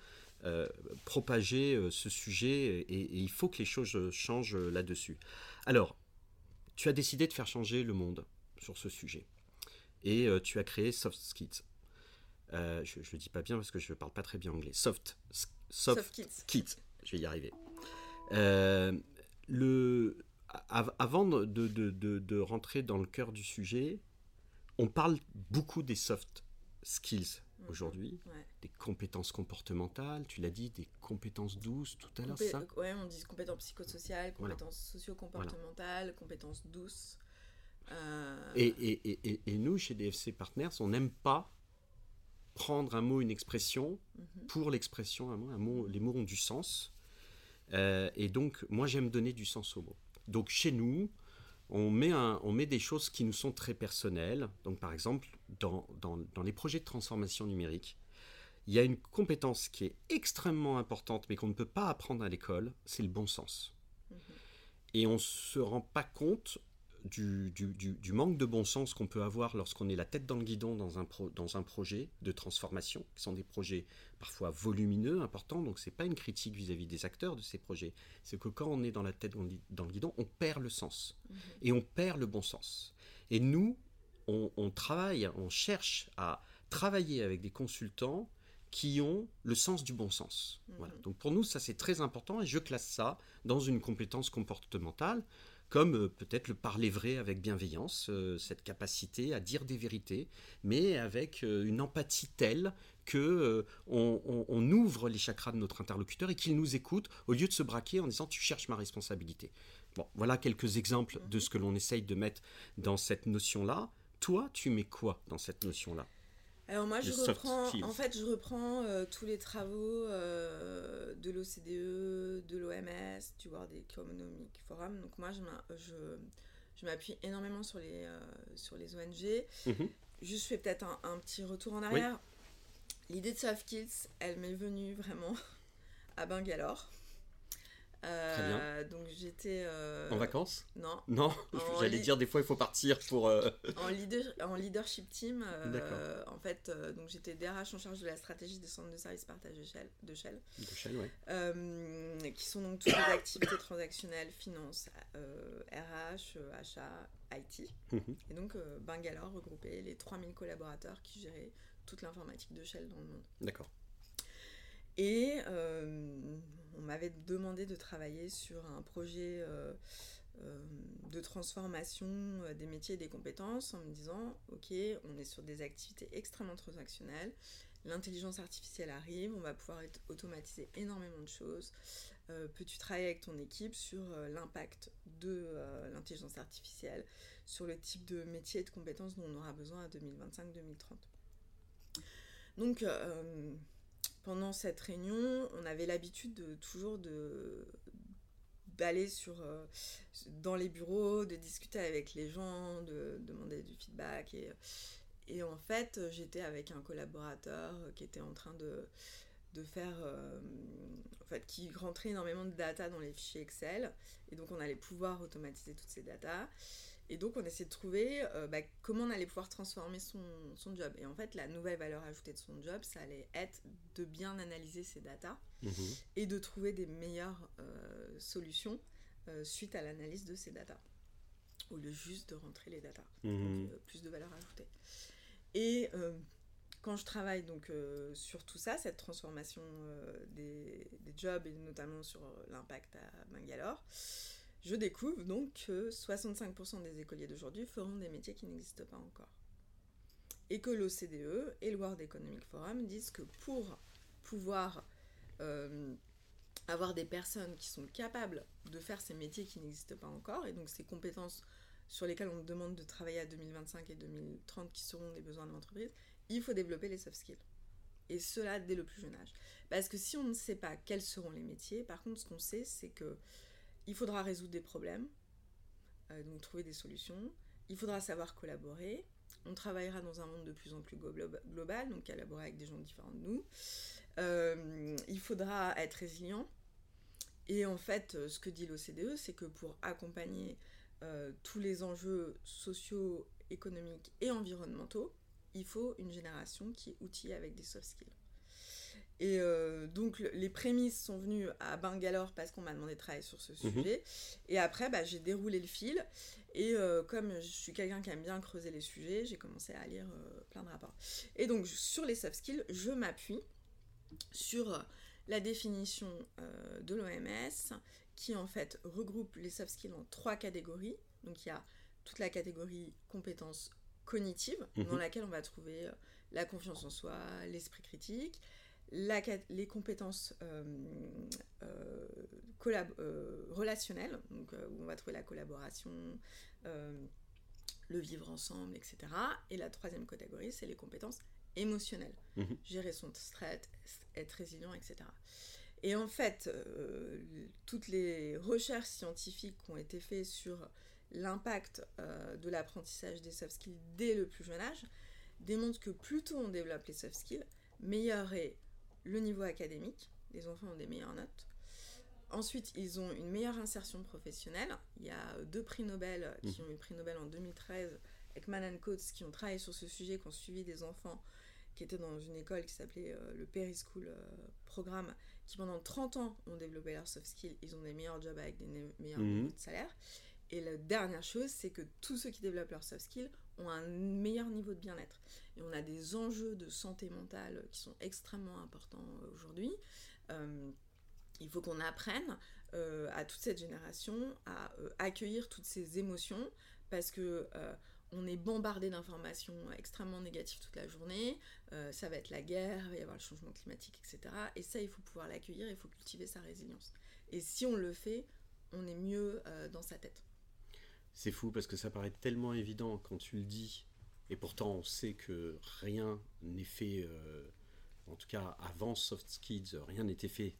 propager ce sujet et, et, il faut que les choses changent là-dessus. Alors, tu as décidé de faire changer le monde sur ce sujet. Et euh, tu as créé Soft Skits. Euh, je ne le dis pas bien parce que je ne parle pas très bien anglais. Soft, soft, Kits. Je vais y arriver. Euh, le, avant de, de, de, de, rentrer dans le cœur du sujet, on parle beaucoup des soft skills mhm. aujourd'hui, des compétences comportementales, tu l'as dit, des compétences douces tout à l'heure, ça Oui, on dit compétences psychosociales, compétences socio-comportementales, compétences douces. Euh, et, et, et, et, nous, chez DFC Partners, on n'aime pas prendre un mot, une expression mhm. pour l'expression, un mot, un mot, les mots ont du sens. Euh, et donc, moi, j'aime donner du sens aux mots. Donc, chez nous, on met, un, on met des choses qui nous sont très personnelles. Donc, par exemple, dans, dans, dans les projets de transformation numérique, il y a une compétence qui est extrêmement importante, mais qu'on ne peut pas apprendre à l'école, c'est le bon sens. Mhm. Et on ne se rend pas compte du, du, manque de bon sens qu'on peut avoir lorsqu'on est la tête dans le guidon dans un, pro, dans un projet de transformation, qui sont des projets parfois volumineux, importants, donc ce n'est pas une critique vis-à-vis des acteurs de ces projets, c'est que quand on est dans la tête dans le guidon, on perd le sens, mhm. et on perd le bon sens. Et nous, on, on travaille, on cherche à travailler avec des consultants qui ont le sens du bon sens. Mhm. Voilà. Donc pour nous, ça c'est très important et je classe ça dans une compétence comportementale comme euh, peut-être le parler vrai avec bienveillance, euh, cette capacité à dire des vérités, mais avec euh, une empathie telle que on, ouvre les chakras de notre interlocuteur et qu'il nous écoute au lieu de se braquer en disant tu cherches ma responsabilité. Voilà quelques exemples de ce que l'on essaye de mettre dans cette notion-là. Toi, tu mets quoi dans cette notion-là? Alors moi, je reprends, en fait, je reprends euh, tous les travaux euh, de l'OCDE, de l'OMS, du World Economic Forum. Donc moi, je, je, m'appuie énormément sur les, euh, sur les ONG. Mhm. Juste, je fais peut-être un, petit retour en arrière. L'idée de Soft Skills, elle m'est venue vraiment à Bangalore. Euh, donc j'étais. Euh, en vacances? Non. Non, j'allais dire des fois il faut partir pour. Euh, en, leader, en leadership team, en fait, donc j'étais DRH en charge de la stratégie des centres de services partage de Shell. De Shell, de Shell ouais. qui sont donc toutes les activités transactionnelles, finance, RH, achat, IT. Mhm. Et donc Bangalore regroupait les 3000 collaborateurs qui géraient toute l'informatique de Shell dans le monde. D'accord. Et on m'avait demandé de travailler sur un projet euh, euh, de transformation euh, des métiers et des compétences en me disant, ok, on est sur des activités extrêmement transactionnelles, l'intelligence artificielle arrive, on va pouvoir automatiser énormément de choses. Peux-tu travailler avec ton équipe sur l'impact de l'intelligence artificielle, sur le type de métier et de compétences dont on aura besoin à 2025-2030 Donc, pendant cette réunion, on avait l'habitude de toujours de d'aller sur euh, dans les bureaux, de discuter avec les gens, de, demander du feedback et, et en fait, j'étais avec un collaborateur qui était en train de, de faire euh, en fait qui rentrait énormément de data dans les fichiers Excel et donc on allait pouvoir automatiser toutes ces data et donc, on essayait de trouver euh, bah, comment on allait pouvoir transformer son, son, job. Et en fait, la nouvelle valeur ajoutée de son job, ça allait être de bien analyser ses datas mhm. et de trouver des meilleures euh, solutions euh, suite à l'analyse de ces datas. Au lieu juste de rentrer les datas. Mhm. Donc, plus de valeur ajoutée. Et quand je travaille donc sur tout ça, cette transformation des, des, jobs et notamment sur l'impact à Bangalore, je découvre donc que 65% des écoliers d'aujourd'hui feront des métiers qui n'existent pas encore. Et que l'OCDE et le World Economic Forum disent que pour pouvoir euh, avoir des personnes qui sont capables de faire ces métiers qui n'existent pas encore, et donc ces compétences sur lesquelles on demande de travailler à 2025 et 2030 qui seront des besoins de l'entreprise, il faut développer les soft skills. Et cela dès le plus jeune âge. Parce que si on ne sait pas quels seront les métiers, par contre ce qu'on sait c'est que il faudra résoudre des problèmes. donc trouver des solutions. Il faudra savoir collaborer. On travaillera dans un monde de plus en plus global, donc collaborer avec des gens différents de nous. il faudra être résilient. Et en fait, ce que dit l'OCDE, c'est que pour accompagner tous les enjeux sociaux, économiques et environnementaux, il faut une génération qui est outillée avec des soft skills. Et euh, donc les prémices sont venues à Bangalore parce qu'on m'a demandé de travailler sur ce mhm. sujet. Et après, bah, j'ai déroulé le fil. Et euh, comme je suis quelqu'un qui aime bien creuser les sujets, j'ai commencé à lire euh, plein de rapports. Et donc sur les soft skills, je m'appuie sur la définition de l'OMS qui en fait regroupe les soft skills en trois catégories. Donc il y a toute la catégorie compétences cognitive, dans mhm. laquelle on va trouver la confiance en soi, l'esprit critique, les compétences euh, euh, relationnelles, donc, où on va trouver la collaboration, le vivre ensemble, etc. Et la troisième catégorie, c'est les compétences émotionnelles. Mhm. Gérer son stress, être résilient, etc. Et en fait, toutes les recherches scientifiques qui ont été faites sur l'impact euh, de l'apprentissage des soft skills dès le plus jeune âge démontre que plus tôt on développe les soft skills, meilleur est le niveau académique, les enfants ont des meilleures notes. Ensuite, ils ont une meilleure insertion professionnelle. Il y a deux prix Nobel qui mmh. ont eu le prix Nobel en 2013, Ekman Coates, qui ont travaillé sur ce sujet, qui ont suivi des enfants qui étaient dans une école qui s'appelait euh, le Perry School euh, Programme, qui pendant 30 ans ont développé leurs soft skills. Ils ont des meilleurs jobs avec des meilleurs mmh. niveaux de salaire. Et la dernière chose, c'est que tous ceux qui développent leurs soft skills ont un meilleur niveau de bien-être. Et on a des enjeux de santé mentale qui sont extrêmement importants euh, aujourd'hui. Euh, il faut qu'on apprenne euh, à toute cette génération à accueillir toutes ces émotions parce que on est bombardé d'informations extrêmement négatives toute la journée. ça va être la guerre, il va y avoir le changement climatique, etc. Et ça, il faut pouvoir l'accueillir, il faut cultiver sa résilience. Et si on le fait, on est mieux dans sa tête. C'est fou parce que ça paraît tellement évident quand tu le dis, et pourtant on sait que rien n'est fait, euh, en tout cas avant Soft Skills, rien n'était fait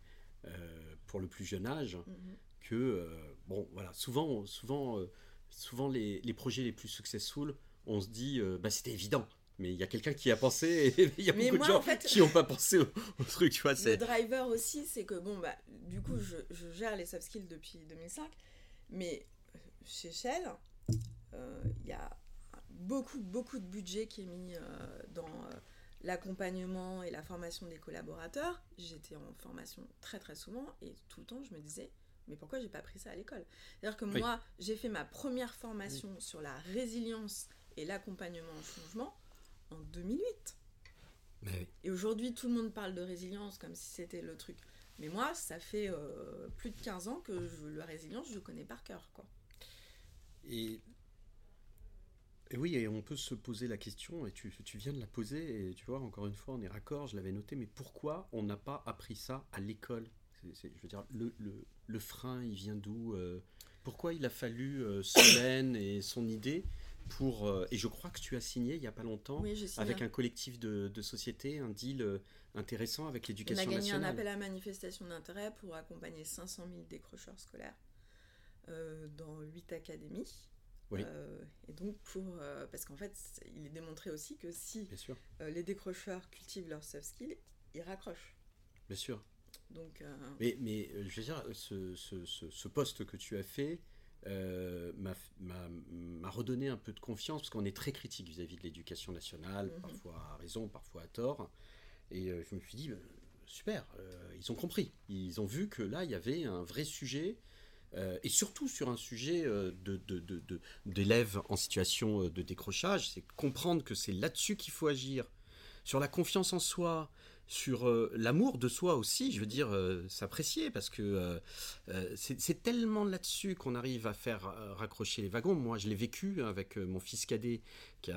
euh, pour le plus jeune âge, mhm. que, euh, bon voilà, souvent, souvent, souvent les, projets les plus successful, on se dit, bah c'était évident. Mais il y a quelqu'un qui a pensé et il y a beaucoup de gens qui n'ont pas pensé au, truc. Tu vois, le driver aussi, c'est que, bon, bah, du coup, je, je gère les soft skills depuis 2005, mais chez Shell, euh, il y a beaucoup, beaucoup de budget qui est mis euh, dans euh, l'accompagnement et la formation des collaborateurs. J'étais en formation très très souvent et tout le temps je me disais mais pourquoi j'ai pas pris ça à l'école? C'est-à-dire que moi j'ai fait ma première formation sur la résilience et l'accompagnement au changement en 2008. Et aujourd'hui tout le monde parle de résilience comme si c'était le truc. Mais moi ça fait plus de 15 ans que je, la résilience je connais par cœur quoi. Et, oui, et on peut se poser la question, et tu, viens de la poser, et tu vois, encore une fois, on est raccord, je l'avais noté, mais pourquoi on n'a pas appris ça à l'école? Je veux dire, le, frein, il vient d'où euh, Pourquoi il a fallu euh, Solène et son idée pour, euh, et je crois que tu as signé il n'y a pas longtemps avec un collectif de, de sociétés, un deal intéressant avec l'éducation nationale. On a gagné un appel à manifestation d'intérêt pour accompagner 500 000 décrocheurs scolaires. euh, dans huit académies. Euh, et donc, pour, euh, parce qu'en fait, il est démontré aussi que si les décrocheurs cultivent leurs soft skills, ils raccrochent. Bien sûr. Donc, mais, mais je veux dire, ce, ce, ce, poste que tu as fait m'a redonné un peu de confiance, parce qu'on est très critique vis-à-vis de l'éducation nationale, mhm. parfois à raison, parfois à tort. Et je me suis dit, super, ils ont compris. Ils ont vu que là, il y avait un vrai sujet euh, et surtout sur un sujet euh, d'élèves en situation euh, de décrochage, c'est comprendre que c'est là-dessus qu'il faut agir, sur la confiance en soi, sur l'amour de soi aussi, je veux dire, s'apprécier, parce que c'est tellement là-dessus qu'on arrive à faire raccrocher les wagons. Moi, je l'ai vécu avec mon fils cadet qui,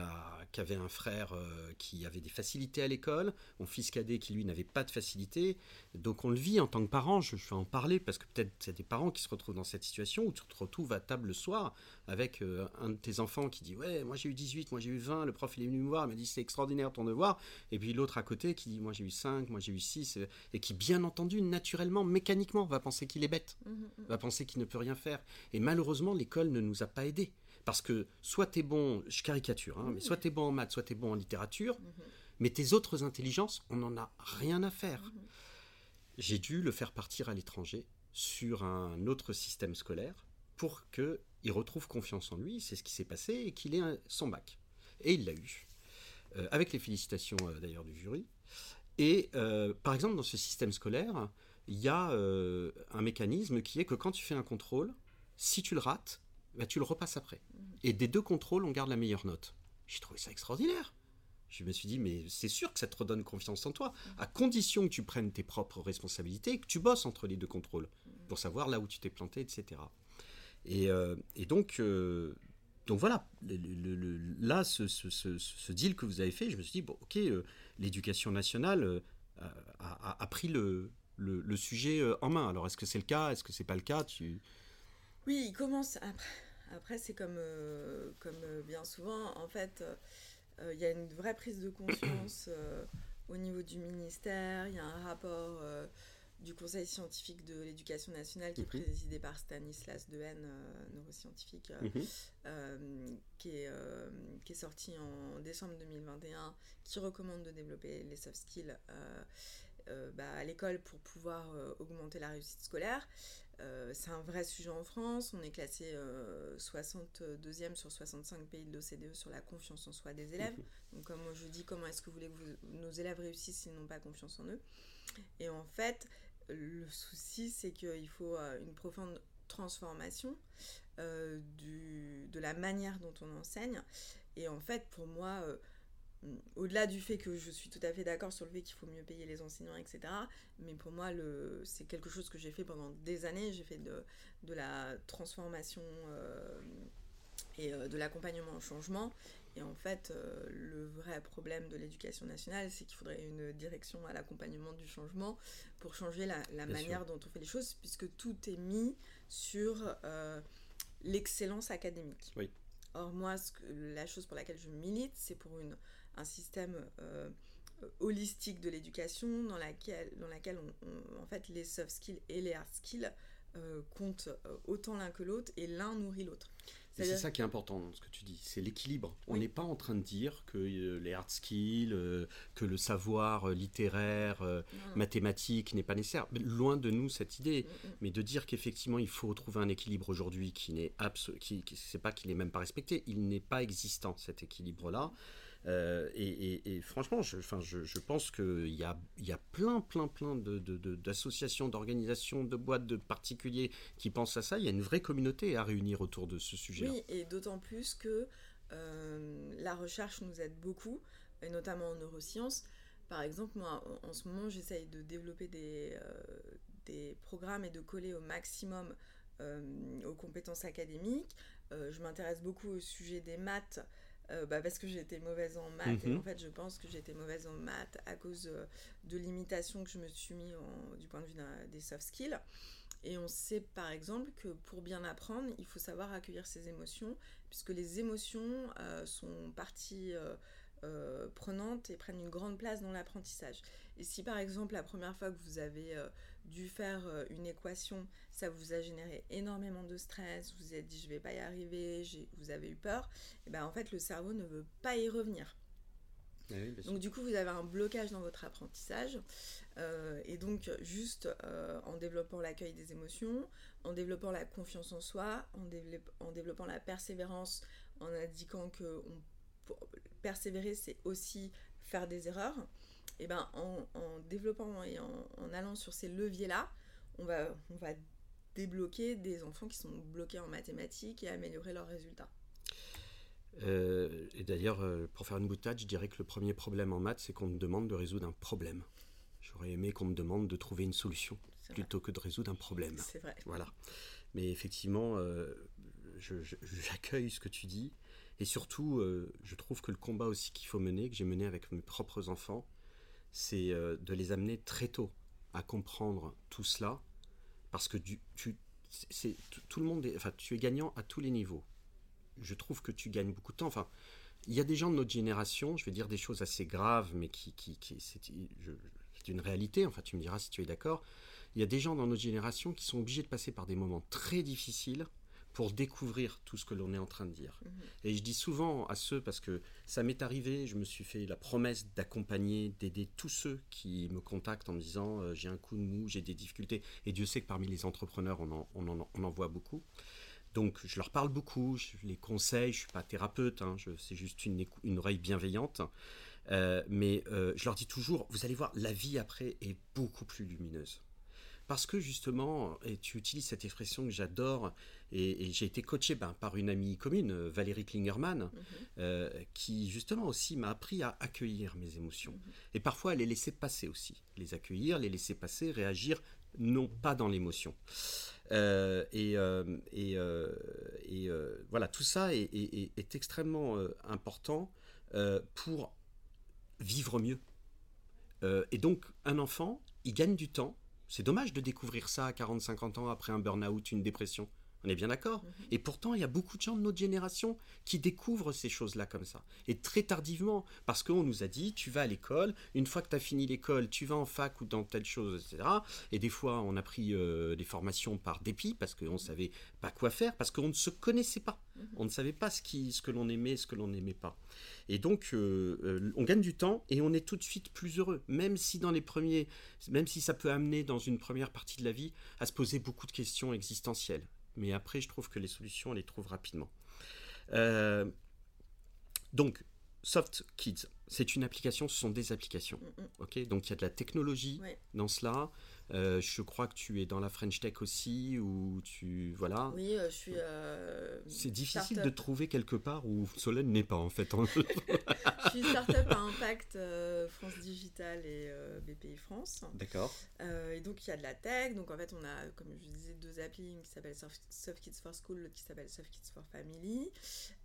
qui avait un frère qui avait des facilités à l'école, mon fils cadet qui, lui, n'avait pas de facilité. Donc, on le vit en tant que parent, je, vais en parler, parce que peut-être c'est des parents qui se retrouvent dans cette situation où tu te retrouves à table le soir avec un de tes enfants qui dit Ouais, moi j'ai eu 18, moi j'ai eu 20, le prof il est venu me voir, il m'a dit c'est extraordinaire ton devoir, et puis l'autre à côté qui dit Moi j'ai eu 5, moi j'ai eu 6, et qui, bien entendu, naturellement, mécaniquement, va penser qu'il est bête, mmh, mmh, mmh. va penser qu'il ne peut rien faire. Et malheureusement, l'école ne nous a pas aidés. Parce que soit tu es bon, je caricature, hein, mais soit tu es bon en maths, soit tu es bon en littérature, mais tes autres intelligences, on n'en a rien à faire. J'ai dû le faire partir à l'étranger sur un autre système scolaire pour qu'il retrouve confiance en lui, c'est ce qui s'est passé, et qu'il ait son bac. Et il l'a eu, euh, avec les félicitations euh, d'ailleurs du jury. Et euh, par exemple, dans ce système scolaire, il y a un mécanisme qui est que quand tu fais un contrôle, si tu le rates, bah, tu le repasses après. Et des deux contrôles, on garde la meilleure note. J'ai trouvé ça extraordinaire. Je me suis dit, mais c'est sûr que ça te redonne confiance en toi, à condition que tu prennes tes propres responsabilités et que tu bosses entre les deux contrôles pour savoir là où tu t'es planté, etc. Et, euh, et donc, euh, donc voilà, là, ce, deal que vous avez fait, je me suis dit, bon, ok, euh, l'éducation nationale a, pris le, sujet en main. Alors, est-ce que c'est le cas? Est-ce que c'est pas le cas? Oui, il commence. Après, après c'est comme, comme bien souvent, en fait euh, il y a une vraie prise de conscience euh, au niveau du ministère. Il y a un rapport euh, du Conseil scientifique de l'éducation nationale qui est mhm. présidé par Stanislas Dehaene, neuroscientifique, mhm. qui, est, qui est sorti en décembre 2021, qui recommande de développer les soft skills bah, à l'école pour pouvoir augmenter la réussite scolaire. Euh, c'est un vrai sujet en France. On est classé 62e euh, sur 65 pays de l'OCDE sur la confiance en soi des élèves. Donc, comme je dis, comment est-ce que vous voulez que nos élèves réussissent s'ils n'ont pas confiance en eux? Et en fait, le souci, c'est qu'il faut euh, une profonde transformation du, de la manière dont on enseigne. Et en fait, pour moi, au-delà du fait que je suis tout à fait d'accord sur le fait qu'il faut mieux payer les enseignants, etc. Mais pour moi, c'est quelque chose que j'ai fait pendant des années. J'ai fait de, la transformation euh, et euh, de l'accompagnement au changement. Et en fait, euh, le vrai problème de l'éducation nationale, c'est qu'il faudrait une direction à l'accompagnement du changement pour changer la, manière dont on fait les choses, puisque tout est mis sur l'excellence académique. Oui. Or, moi, la chose pour laquelle je milite, c'est pour une un système euh, holistique de l'éducation dans laquelle, dans laquelle on, en fait, les soft skills et les hard skills euh, comptent euh, autant l'un que l'autre et l'un nourrit l'autre. C'est ça qui est important dans ce que tu dis, c'est l'équilibre. On n'est pas en train de dire que les hard skills, que le savoir littéraire, mathématique n'est pas nécessaire. Loin de nous cette idée, mm, mm. mais de dire qu'effectivement il faut trouver un équilibre aujourd'hui qui n'est qui, qui c'est pas qu'il n'est même pas respecté, il n'est pas existant cet équilibre-là. Euh, et, franchement, je, pense qu'il y a, plein, plein, plein d'associations, d'organisations, de boîtes, de particuliers qui pensent à ça. Il y a une vraie communauté à réunir autour de ce sujet. Oui, et d'autant plus que euh, la recherche nous aide beaucoup, et notamment en neurosciences. Par exemple, moi, en, ce moment, j'essaye de développer euh, des programmes et de coller au maximum aux compétences académiques. je m'intéresse beaucoup au sujet des maths. Euh, bah parce que j'étais mauvaise en maths. Et mhm. en fait, je pense que j'étais mauvaise en maths à cause euh, de l'imitation que je me suis mis du point de vue des soft skills. Et on sait par exemple que pour bien apprendre, il faut savoir accueillir ses émotions, puisque les émotions euh, sont partie prenante et prennent une grande place dans l'apprentissage. Et si par exemple la première fois que vous avez dû faire euh, une équation, ça vous a généré énormément de stress, vous vous êtes dit je vais pas y arriver, vous avez eu peur, et ben en fait le cerveau ne veut pas y revenir. Eh donc du coup vous avez un blocage dans votre apprentissage euh, et donc juste euh, en développant l'accueil des émotions, en développant la confiance en soi, en, en développant la persévérance, en indiquant que persévérer c'est aussi faire des erreurs, et ben, en, développant et en, allant sur ces leviers-là, on va, on va débloquer des enfants qui sont bloqués en mathématiques et améliorer leurs résultats. Euh, et d'ailleurs, euh, pour faire une boutade, je dirais que le premier problème en maths, c'est qu'on me demande de résoudre un problème. J'aurais aimé qu'on me demande de trouver une solution plutôt que de résoudre un problème. C'est vrai. Voilà. Mais effectivement, euh, j'accueille ce que tu dis. Et surtout, je trouve que le combat aussi qu'il faut mener, que j'ai mené avec mes propres enfants, c'est euh, de les amener très tôt à comprendre tout cela, parce que tu, c'est, tout le monde enfin, tu es gagnant à tous les niveaux. Je trouve que tu gagnes beaucoup de temps. Enfin, il y a des gens de notre génération, je vais dire des choses assez graves, mais qui, qui, qui est une réalité, enfin tu me diras si tu es d'accord, il y a des gens dans notre génération qui sont obligés de passer par des moments très difficiles pour découvrir tout ce que l'on est en train de dire. Mhm. Et je dis souvent à ceux, parce que ça m'est arrivé, je me suis fait la promesse d'accompagner, d'aider tous ceux qui me contactent en me disant euh, j'ai un coup de mou, j'ai des difficultés. Et Dieu sait que parmi les entrepreneurs, on en, on en, voit beaucoup. Donc je leur parle beaucoup, je les conseille, je ne suis pas thérapeute, hein, c'est juste une, une, oreille bienveillante. Euh, mais euh, je leur dis toujours, vous allez voir, la vie après est beaucoup plus lumineuse. Parce que justement, et tu utilises cette expression que j'adore, et, j'ai été coaché ben, par une amie commune, Valérie Klingerman, mhm. euh, qui justement aussi m'a appris à accueillir mes émotions. Mhm. Et parfois à les laisser passer aussi. Les accueillir, les laisser passer, réagir, non pas dans l'émotion. Euh, et, euh, et, et voilà, tout ça est, est extrêmement important pour vivre mieux. et donc, un enfant, il gagne du temps c'est dommage de découvrir ça à 40-50 ans après un burn-out, une dépression. On est bien d'accord mhm. Et pourtant, il y a beaucoup de gens de notre génération qui découvrent ces choses-là comme ça. Et très tardivement, parce qu'on nous a dit, tu vas à l'école, une fois que tu as fini l'école, tu vas en fac ou dans telle chose, etc. Et des fois, on a pris euh, des formations par dépit, parce qu'on ne savait pas quoi faire, parce qu'on ne se connaissait pas. Mhm. On ne savait pas ce, qui, ce que l'on aimait, ce que l'on n'aimait pas. Et donc, euh, euh, on gagne du temps et on est tout de suite plus heureux, même si dans les premiers, même si ça peut amener dans une première partie de la vie à se poser beaucoup de questions existentielles. Mais après, je trouve que les solutions, on les trouve rapidement. Euh, donc, Soft Kids, c'est une application, ce sont des applications. Mm, mm. ok Donc il y a de la technologie dans cela. Euh, je crois que tu es dans la French Tech aussi, ou tu. Voilà. Oui, euh, je suis. Euh, c'est difficile de trouver quelque part où Solène n'est pas, en fait. je suis startup à impact France Digital et BPI France. D'accord. et donc, il y a de la tech. Donc, en fait, on a, comme je disais, deux applis qui s'appellent Soft, Kids for School, l'autre qui s'appelle Soft Kids for Family.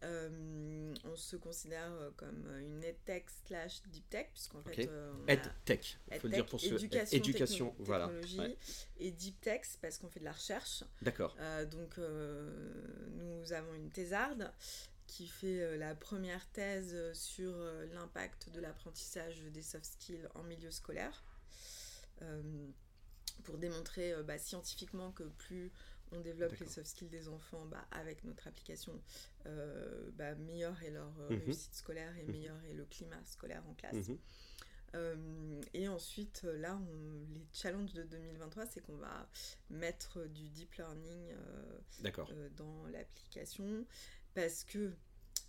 on se considère comme une EdTech slash Deep Tech, puisqu'en fait. EdTech, il faut le dire pour ceux. Éducation, éducation voilà et deep text parce qu'on fait de la recherche. D'accord. Euh, donc euh, nous avons une thésarde qui fait euh, la première thèse sur l'impact de l'apprentissage des soft skills en milieu scolaire pour démontrer bah, scientifiquement que plus on développe les soft skills des enfants bah, avec notre application, bah, meilleure est leur mhm. réussite scolaire et mhm. meilleur est le climat scolaire en classe. Mhm. Euh, et ensuite, euh, là, les challenges de 2023, c'est qu'on va mettre du deep learning euh, dans l'application parce que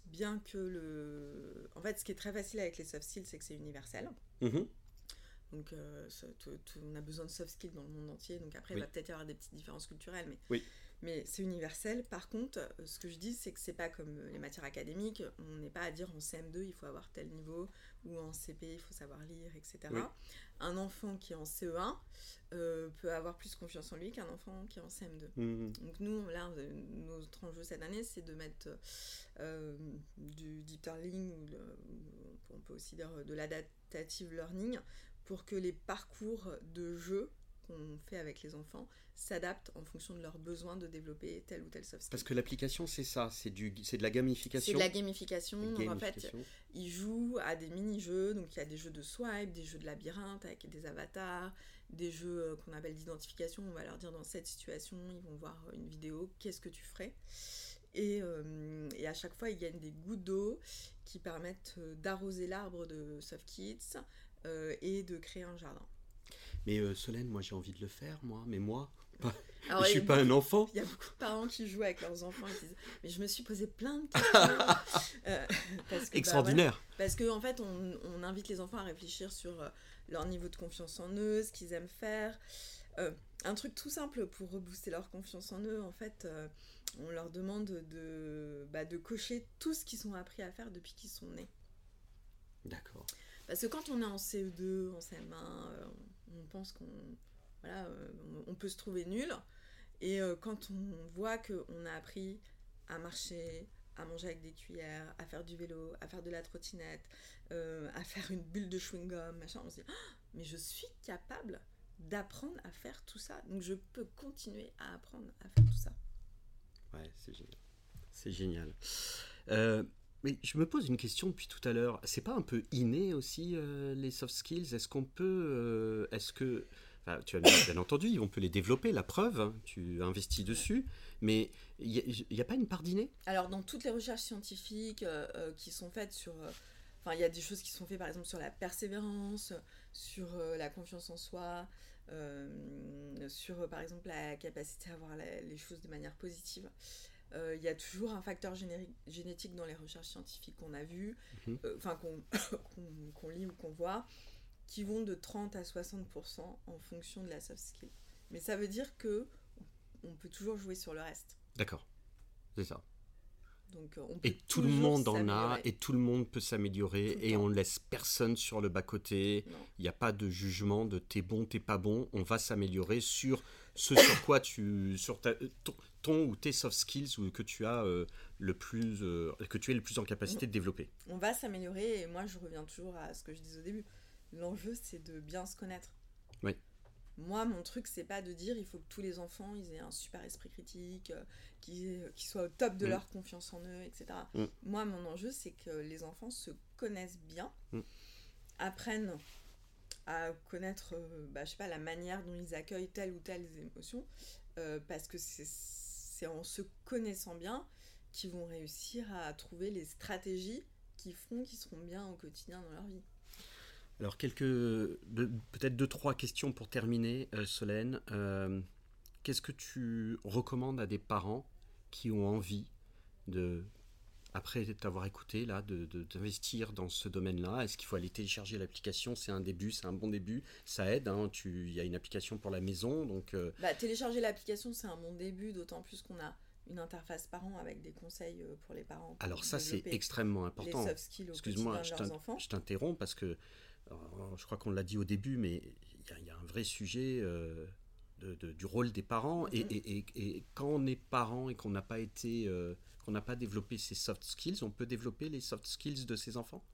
bien que le... En fait, ce qui est très facile avec les soft skills, c'est que c'est universel. Mm-hmm. Donc, on a besoin de soft skills dans le monde entier. Donc, après, il va peut-être y avoir des petites différences culturelles, mais oui mais c'est universel. Par contre, euh, ce que je dis, c'est que c'est pas comme les matières académiques. On n'est pas à dire en CM2, il faut avoir tel niveau, ou en CP, il faut savoir lire, etc. Un enfant qui est en CE1 euh, peut avoir plus confiance en lui qu'un enfant qui est en CM2. Mmh. Donc nous, là, euh, notre enjeu cette année, c'est de mettre du deep learning, ou on peut aussi dire de l'adaptative learning, pour que les parcours de jeu qu'on fait avec les enfants s'adaptent en fonction de leurs besoins de développer tel ou tel soft skill. Parce que l'application, c'est ça, c'est du, c'est de la gamification. C'est de la gamification. en fait, ils jouent à des mini-jeux. Donc, il y a des jeux de swipe, des jeux de labyrinthe avec des avatars, des jeux euh, qu'on appelle d'identification. On va leur dire dans cette situation, ils vont voir une vidéo, qu'est-ce que tu ferais? Et, euh, et, à chaque fois, ils gagnent des gouttes d'eau qui permettent euh, d'arroser l'arbre de Soft Kids et de créer un jardin. Mais euh, Solène, moi j'ai envie de le faire, moi, mais moi, je suis pas un enfant. Il y a beaucoup de parents qui jouent avec leurs enfants et qui disent Mais je me suis posé plein de questions. Euh, bah, Extraordinaire. parce qu'en en fait, on, invite les enfants à réfléchir sur euh, leur niveau de confiance en eux, ce qu'ils aiment faire. un truc tout simple pour rebooster leur confiance en eux, en fait, on leur demande de, bah, de cocher tout ce qu'ils ont appris à faire depuis qu'ils sont nés. D'accord. Parce que quand on est en CE2, en CM1, on pense qu'on voilà, euh, on peut se trouver nul. Et euh, quand on voit qu'on a appris à marcher, à manger avec des cuillères, à faire du vélo, à faire de la trottinette, euh, à faire une bulle de chewing-gum, machin, on se dit, ah, mais je suis capable d'apprendre à faire tout ça. Donc je peux continuer à apprendre à faire tout ça. Ouais, c'est génial. C'est génial. Mais je me pose une question depuis tout à l'heure. C'est pas un peu inné aussi les soft skills? Est-ce qu'on peut, est-ce que tu as bien entendu, on peut les développer, la preuve, hein, tu investis dessus, mais il n'y a, pas une part d'inné? Alors, dans toutes les recherches scientifiques euh, euh, qui sont faites sur. Euh, enfin, il y a des choses qui sont faites, par exemple, sur la persévérance, sur la confiance en soi, sur, par exemple, la capacité à voir les choses de manière positive. Il y a toujours un facteur génétique dans les recherches scientifiques qu'on a vues, mhm. enfin, qu'on lit ou qu'on voit qui vont de 30 à 60% en fonction de la soft skill. Mais ça veut dire que on peut toujours jouer sur le reste. D'accord, c'est ça. Donc, euh, et tout le monde en a, et tout le monde peut s'améliorer, et on laisse personne sur le bas-côté. Il n'y a pas de jugement de t'es bon, t'es pas bon. On va s'améliorer sur ce sur quoi tu. sur ta, ton, ou tes soft skills ou que tu as euh, le plus. Euh, que tu es le plus en capacité de développer. On va s'améliorer, et moi je reviens toujours à ce que je disais au début l'enjeu, c'est de bien se connaître. Moi, mon truc, c'est pas de dire il faut que tous les enfants ils aient un super esprit critique, euh, qu'ils soient au top de mm. leur confiance en eux, etc. Mm. Moi, mon enjeu, c'est que les enfants se connaissent bien, mm. apprennent à connaître, euh, bah, je sais pas, la manière dont ils accueillent telle ou telle émotion, euh, parce que c'est en se connaissant bien qu'ils vont réussir à trouver les stratégies qui feront qu'ils seront bien au quotidien dans leur vie. Alors, quelques, peut-être deux, trois questions pour terminer, euh, Solène. Euh, qu'est-ce que tu recommandes à des parents qui ont envie de, après t'avoir écouté, là, d'investir dans ce domaine-là? Est-ce qu'il faut aller télécharger l'application? C'est un début, c'est un bon début, ça aide. Hein, il y a une application pour la maison, donc. Euh, bah, télécharger l'application, c'est un bon début, d'autant plus qu'on a une interface parent avec des conseils pour les parents. Alors ça, c'est extrêmement important. Excuse-moi, je t'interromps parce que je crois qu'on l'a dit au début, mais il y, a un vrai sujet euh, du rôle des parents. Mm-hmm. Et, quand on est parent et qu'on n'a pas été, euh, qu'on n'a pas développé ces soft skills, on peut développer les soft skills de ses enfants?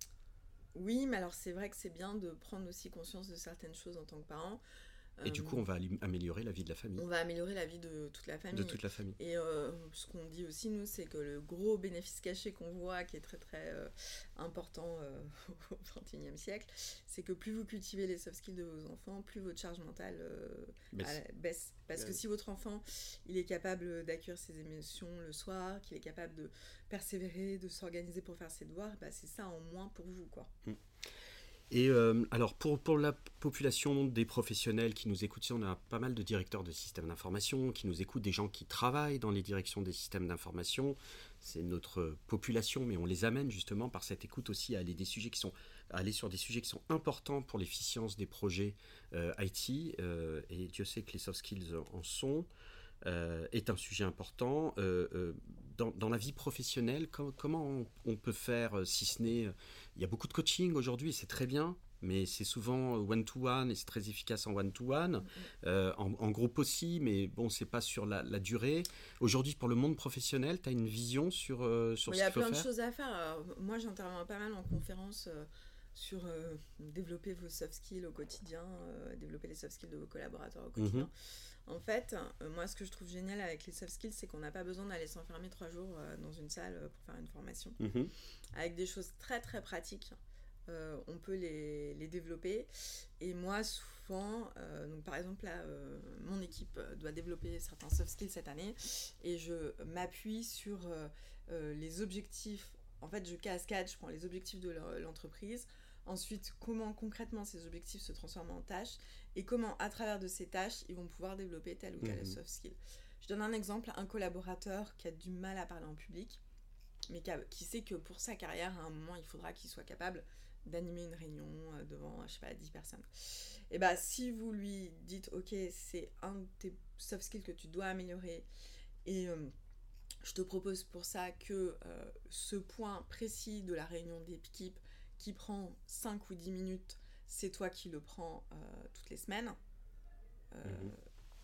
Oui, mais alors c'est vrai que c'est bien de prendre aussi conscience de certaines choses en tant que parent. Et du coup, on va améliorer la vie de la famille. On va améliorer la vie de toute la famille. De toute la famille. Et euh, ce qu'on dit aussi, nous, c'est que le gros bénéfice caché qu'on voit, qui est très très euh, important euh, au XXIe siècle, c'est que plus vous cultivez les soft skills de vos enfants, plus votre charge mentale baisse. Parce que si votre enfant, il est capable d'accueillir ses émotions le soir, qu'il est capable de persévérer, de s'organiser pour faire ses devoirs, bah, c'est ça en moins pour vous, quoi. Mm. Et euh, alors, pour, pour, la population des professionnels qui nous écoutent, on a pas mal de directeurs de systèmes d'information qui nous écoutent, des gens qui travaillent dans les directions des systèmes d'information. C'est notre population, mais on les amène justement par cette écoute aussi à aller, des sujets qui sont, aller sur des sujets qui sont importants pour l'efficience des projets euh, IT. Euh, et Dieu sait que les soft skills en sont. est un sujet important. Dans, dans, la vie professionnelle, comment on, peut faire, si ce n'est il y a beaucoup de coaching aujourd'hui, c'est très bien, mais c'est souvent one-to-one et c'est très efficace en one-to-one, mm-hmm. euh, en, groupe aussi, mais bon, c'est pas sur la, durée. Aujourd'hui, pour le monde professionnel, tu as une vision sur, euh, sur ce qu'il faut faire Il y a plein de choses à faire. moi, j'interviens pas mal en conférence euh, sur développer vos soft skills au quotidien, développer les soft skills de vos collaborateurs au quotidien. Mm-hmm. En fait, moi, ce que je trouve génial avec les soft skills, c'est qu'on n'a pas besoin d'aller s'enfermer trois jours dans une salle pour faire une formation. Mm-hmm avec des choses très très pratiques. Euh, on peut les, les, développer. Et moi, souvent, euh, donc par exemple, là, euh, mon équipe doit développer certains soft skills cette année et je m'appuie sur les objectifs. En fait, je cascade, je prends les objectifs de l'entreprise. Ensuite, comment concrètement ces objectifs se transforment en tâches et comment, à travers de ces tâches, ils vont pouvoir développer tel ou tel mhm. soft skill. Je donne un exemple, un collaborateur qui a du mal à parler en public mais qui, sait que pour sa carrière, à un moment, il faudra qu'il soit capable d'animer une réunion euh, devant, je sais pas, 10 personnes. Et bah, si vous lui dites, ok, c'est un de tes soft skills que tu dois améliorer, et euh, je te propose pour ça que euh, ce point précis de la réunion d'équipe qui prend 5 ou 10 minutes, c'est toi qui le prends toutes les semaines. Mhm.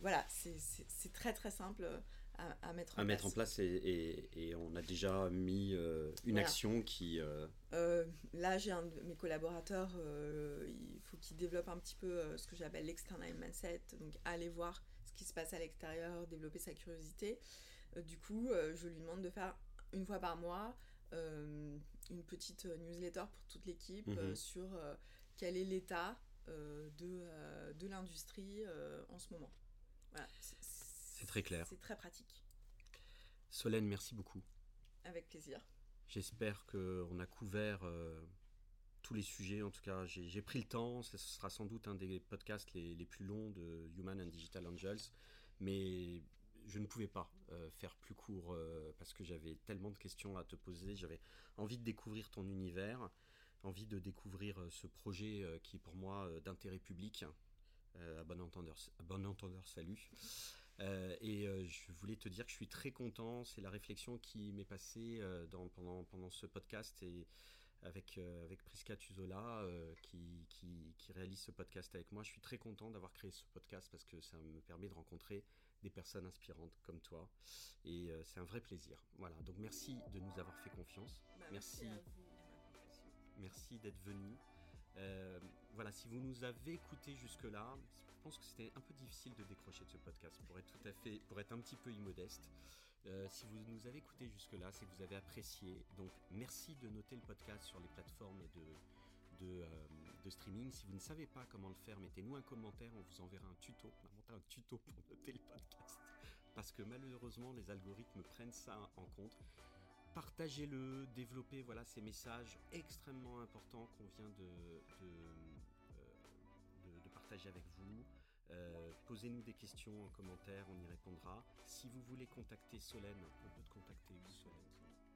Voilà, c'est très très simple à, mettre en à place. mettre en place et, et, on a déjà mis euh, une action qui... Euh, euh, là, j'ai un de mes collaborateurs, il faut qu'il développe un petit peu ce que j'appelle l'external mindset, donc aller voir ce qui se passe à l'extérieur, développer sa curiosité. du coup, je lui demande de faire une fois par mois une petite newsletter pour toute l'équipe mhm. sur quel est l'état de, de l'industrie en ce moment. Voilà, c'est très clair. C'est très pratique. Solène, merci beaucoup. Avec plaisir. J'espère qu'on a couvert tous les sujets. En tout cas, j'ai pris le temps. Ce sera sans doute un des podcasts les, les, plus longs de Human and Digital Angels. Mais je ne pouvais pas euh, faire plus court euh, parce que j'avais tellement de questions à te poser. J'avais envie de découvrir ton univers, envie de découvrir euh, ce projet qui est pour moi d'intérêt public. à, bon entendeur, salut. et je voulais te dire que je suis très content. C'est la réflexion qui m'est passée pendant, ce podcast. Et avec, euh, avec Prisca Tuzola qui, réalise ce podcast avec moi. Je suis très content d'avoir créé ce podcast parce que ça me permet de rencontrer des personnes inspirantes comme toi. Et euh, c'est un vrai plaisir. Voilà, donc merci de nous avoir fait confiance. Bah, merci. Merci, d'être venu. voilà, si vous nous avez écouté jusque-là, je pense que c'était un peu difficile de décrocher de ce podcast pour être tout à fait, pour être un petit peu immodeste. Euh, si vous nous avez écouté jusque-là, c'est que vous avez apprécié. Donc merci de noter le podcast sur les plateformes de, de, euh, de, streaming. Si vous ne savez pas comment le faire, mettez-nous un commentaire, on vous enverra un tuto. On a monté un tuto pour noter le podcast. Parce que malheureusement, les algorithmes prennent ça en compte. Partagez-le, développez voilà, ces messages extrêmement importants qu'on vient de, de, euh, de partager avec vous. Euh, posez-nous des questions en commentaire, on y répondra. Si vous voulez contacter Solène, on peut te contacter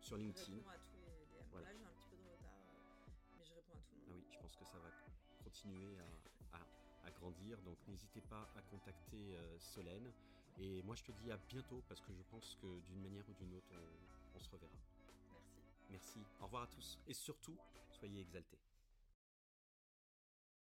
Sur LinkedIn. Je réponds à tous les DM. Là, j'ai un pense que ça va continuer à, grandir. Donc, n'hésitez pas à contacter euh, Solène. Et moi, je te dis à bientôt parce que je pense que d'une manière ou d'une autre, on se reverra. Merci. Merci. Au revoir à tous. Et surtout, soyez exaltés.